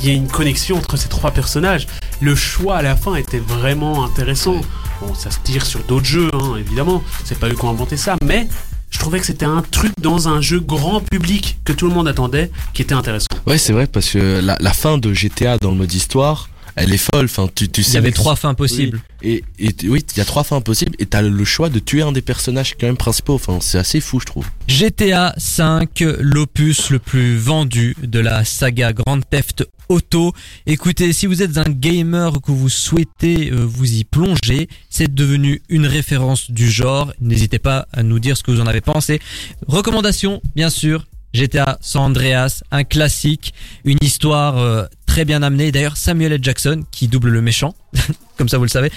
il y ait une connexion entre ces trois personnages. Le choix à la fin était vraiment intéressant. Bon, ça se tire sur d'autres jeux, hein, évidemment. C'est pas eux qui ont inventé ça, mais je trouvais que c'était un truc dans un jeu grand public que tout le monde attendait qui était intéressant. Ouais, c'est vrai parce que la fin de GTA dans le mode histoire, elle est folle. Enfin, tu, tu sais. y avait trois fins possibles. Oui. Et, et oui, il y a trois fins possibles et t'as le choix de tuer un des personnages quand même principaux. Enfin, c'est assez fou, je trouve. GTA 5, l'opus le plus vendu de la saga Grand Theft Auto. Écoutez, si vous êtes un gamer que vous souhaitez euh, vous y plonger, c'est devenu une référence du genre. N'hésitez pas à nous dire ce que vous en avez pensé. Recommandation, bien sûr. GTA San Andreas, un classique, une histoire euh, très bien amenée. D'ailleurs, Samuel L. Jackson qui double le méchant, comme ça vous le savez.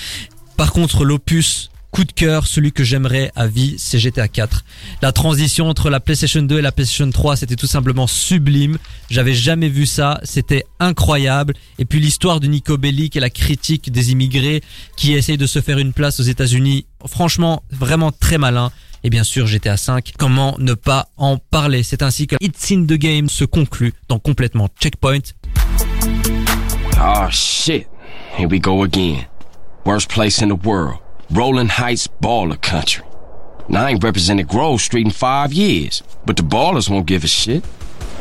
Par contre, l'opus coup de cœur, celui que j'aimerais à vie, c'est GTA 4. La transition entre la PlayStation 2 et la PlayStation 3, c'était tout simplement sublime. J'avais jamais vu ça, c'était incroyable. Et puis l'histoire de Nico Bellic et la critique des immigrés qui essayent de se faire une place aux États-Unis, franchement, vraiment très malin. Et bien sûr, GTA 5, comment ne pas en parler? C'est ainsi que It's in the Game se conclut dans complètement Checkpoint. Oh shit. Here we go again. Worst place in the world. Rolling Heights baller country. Now I ain't represented Grove Street in five years, but the ballers won't give a shit.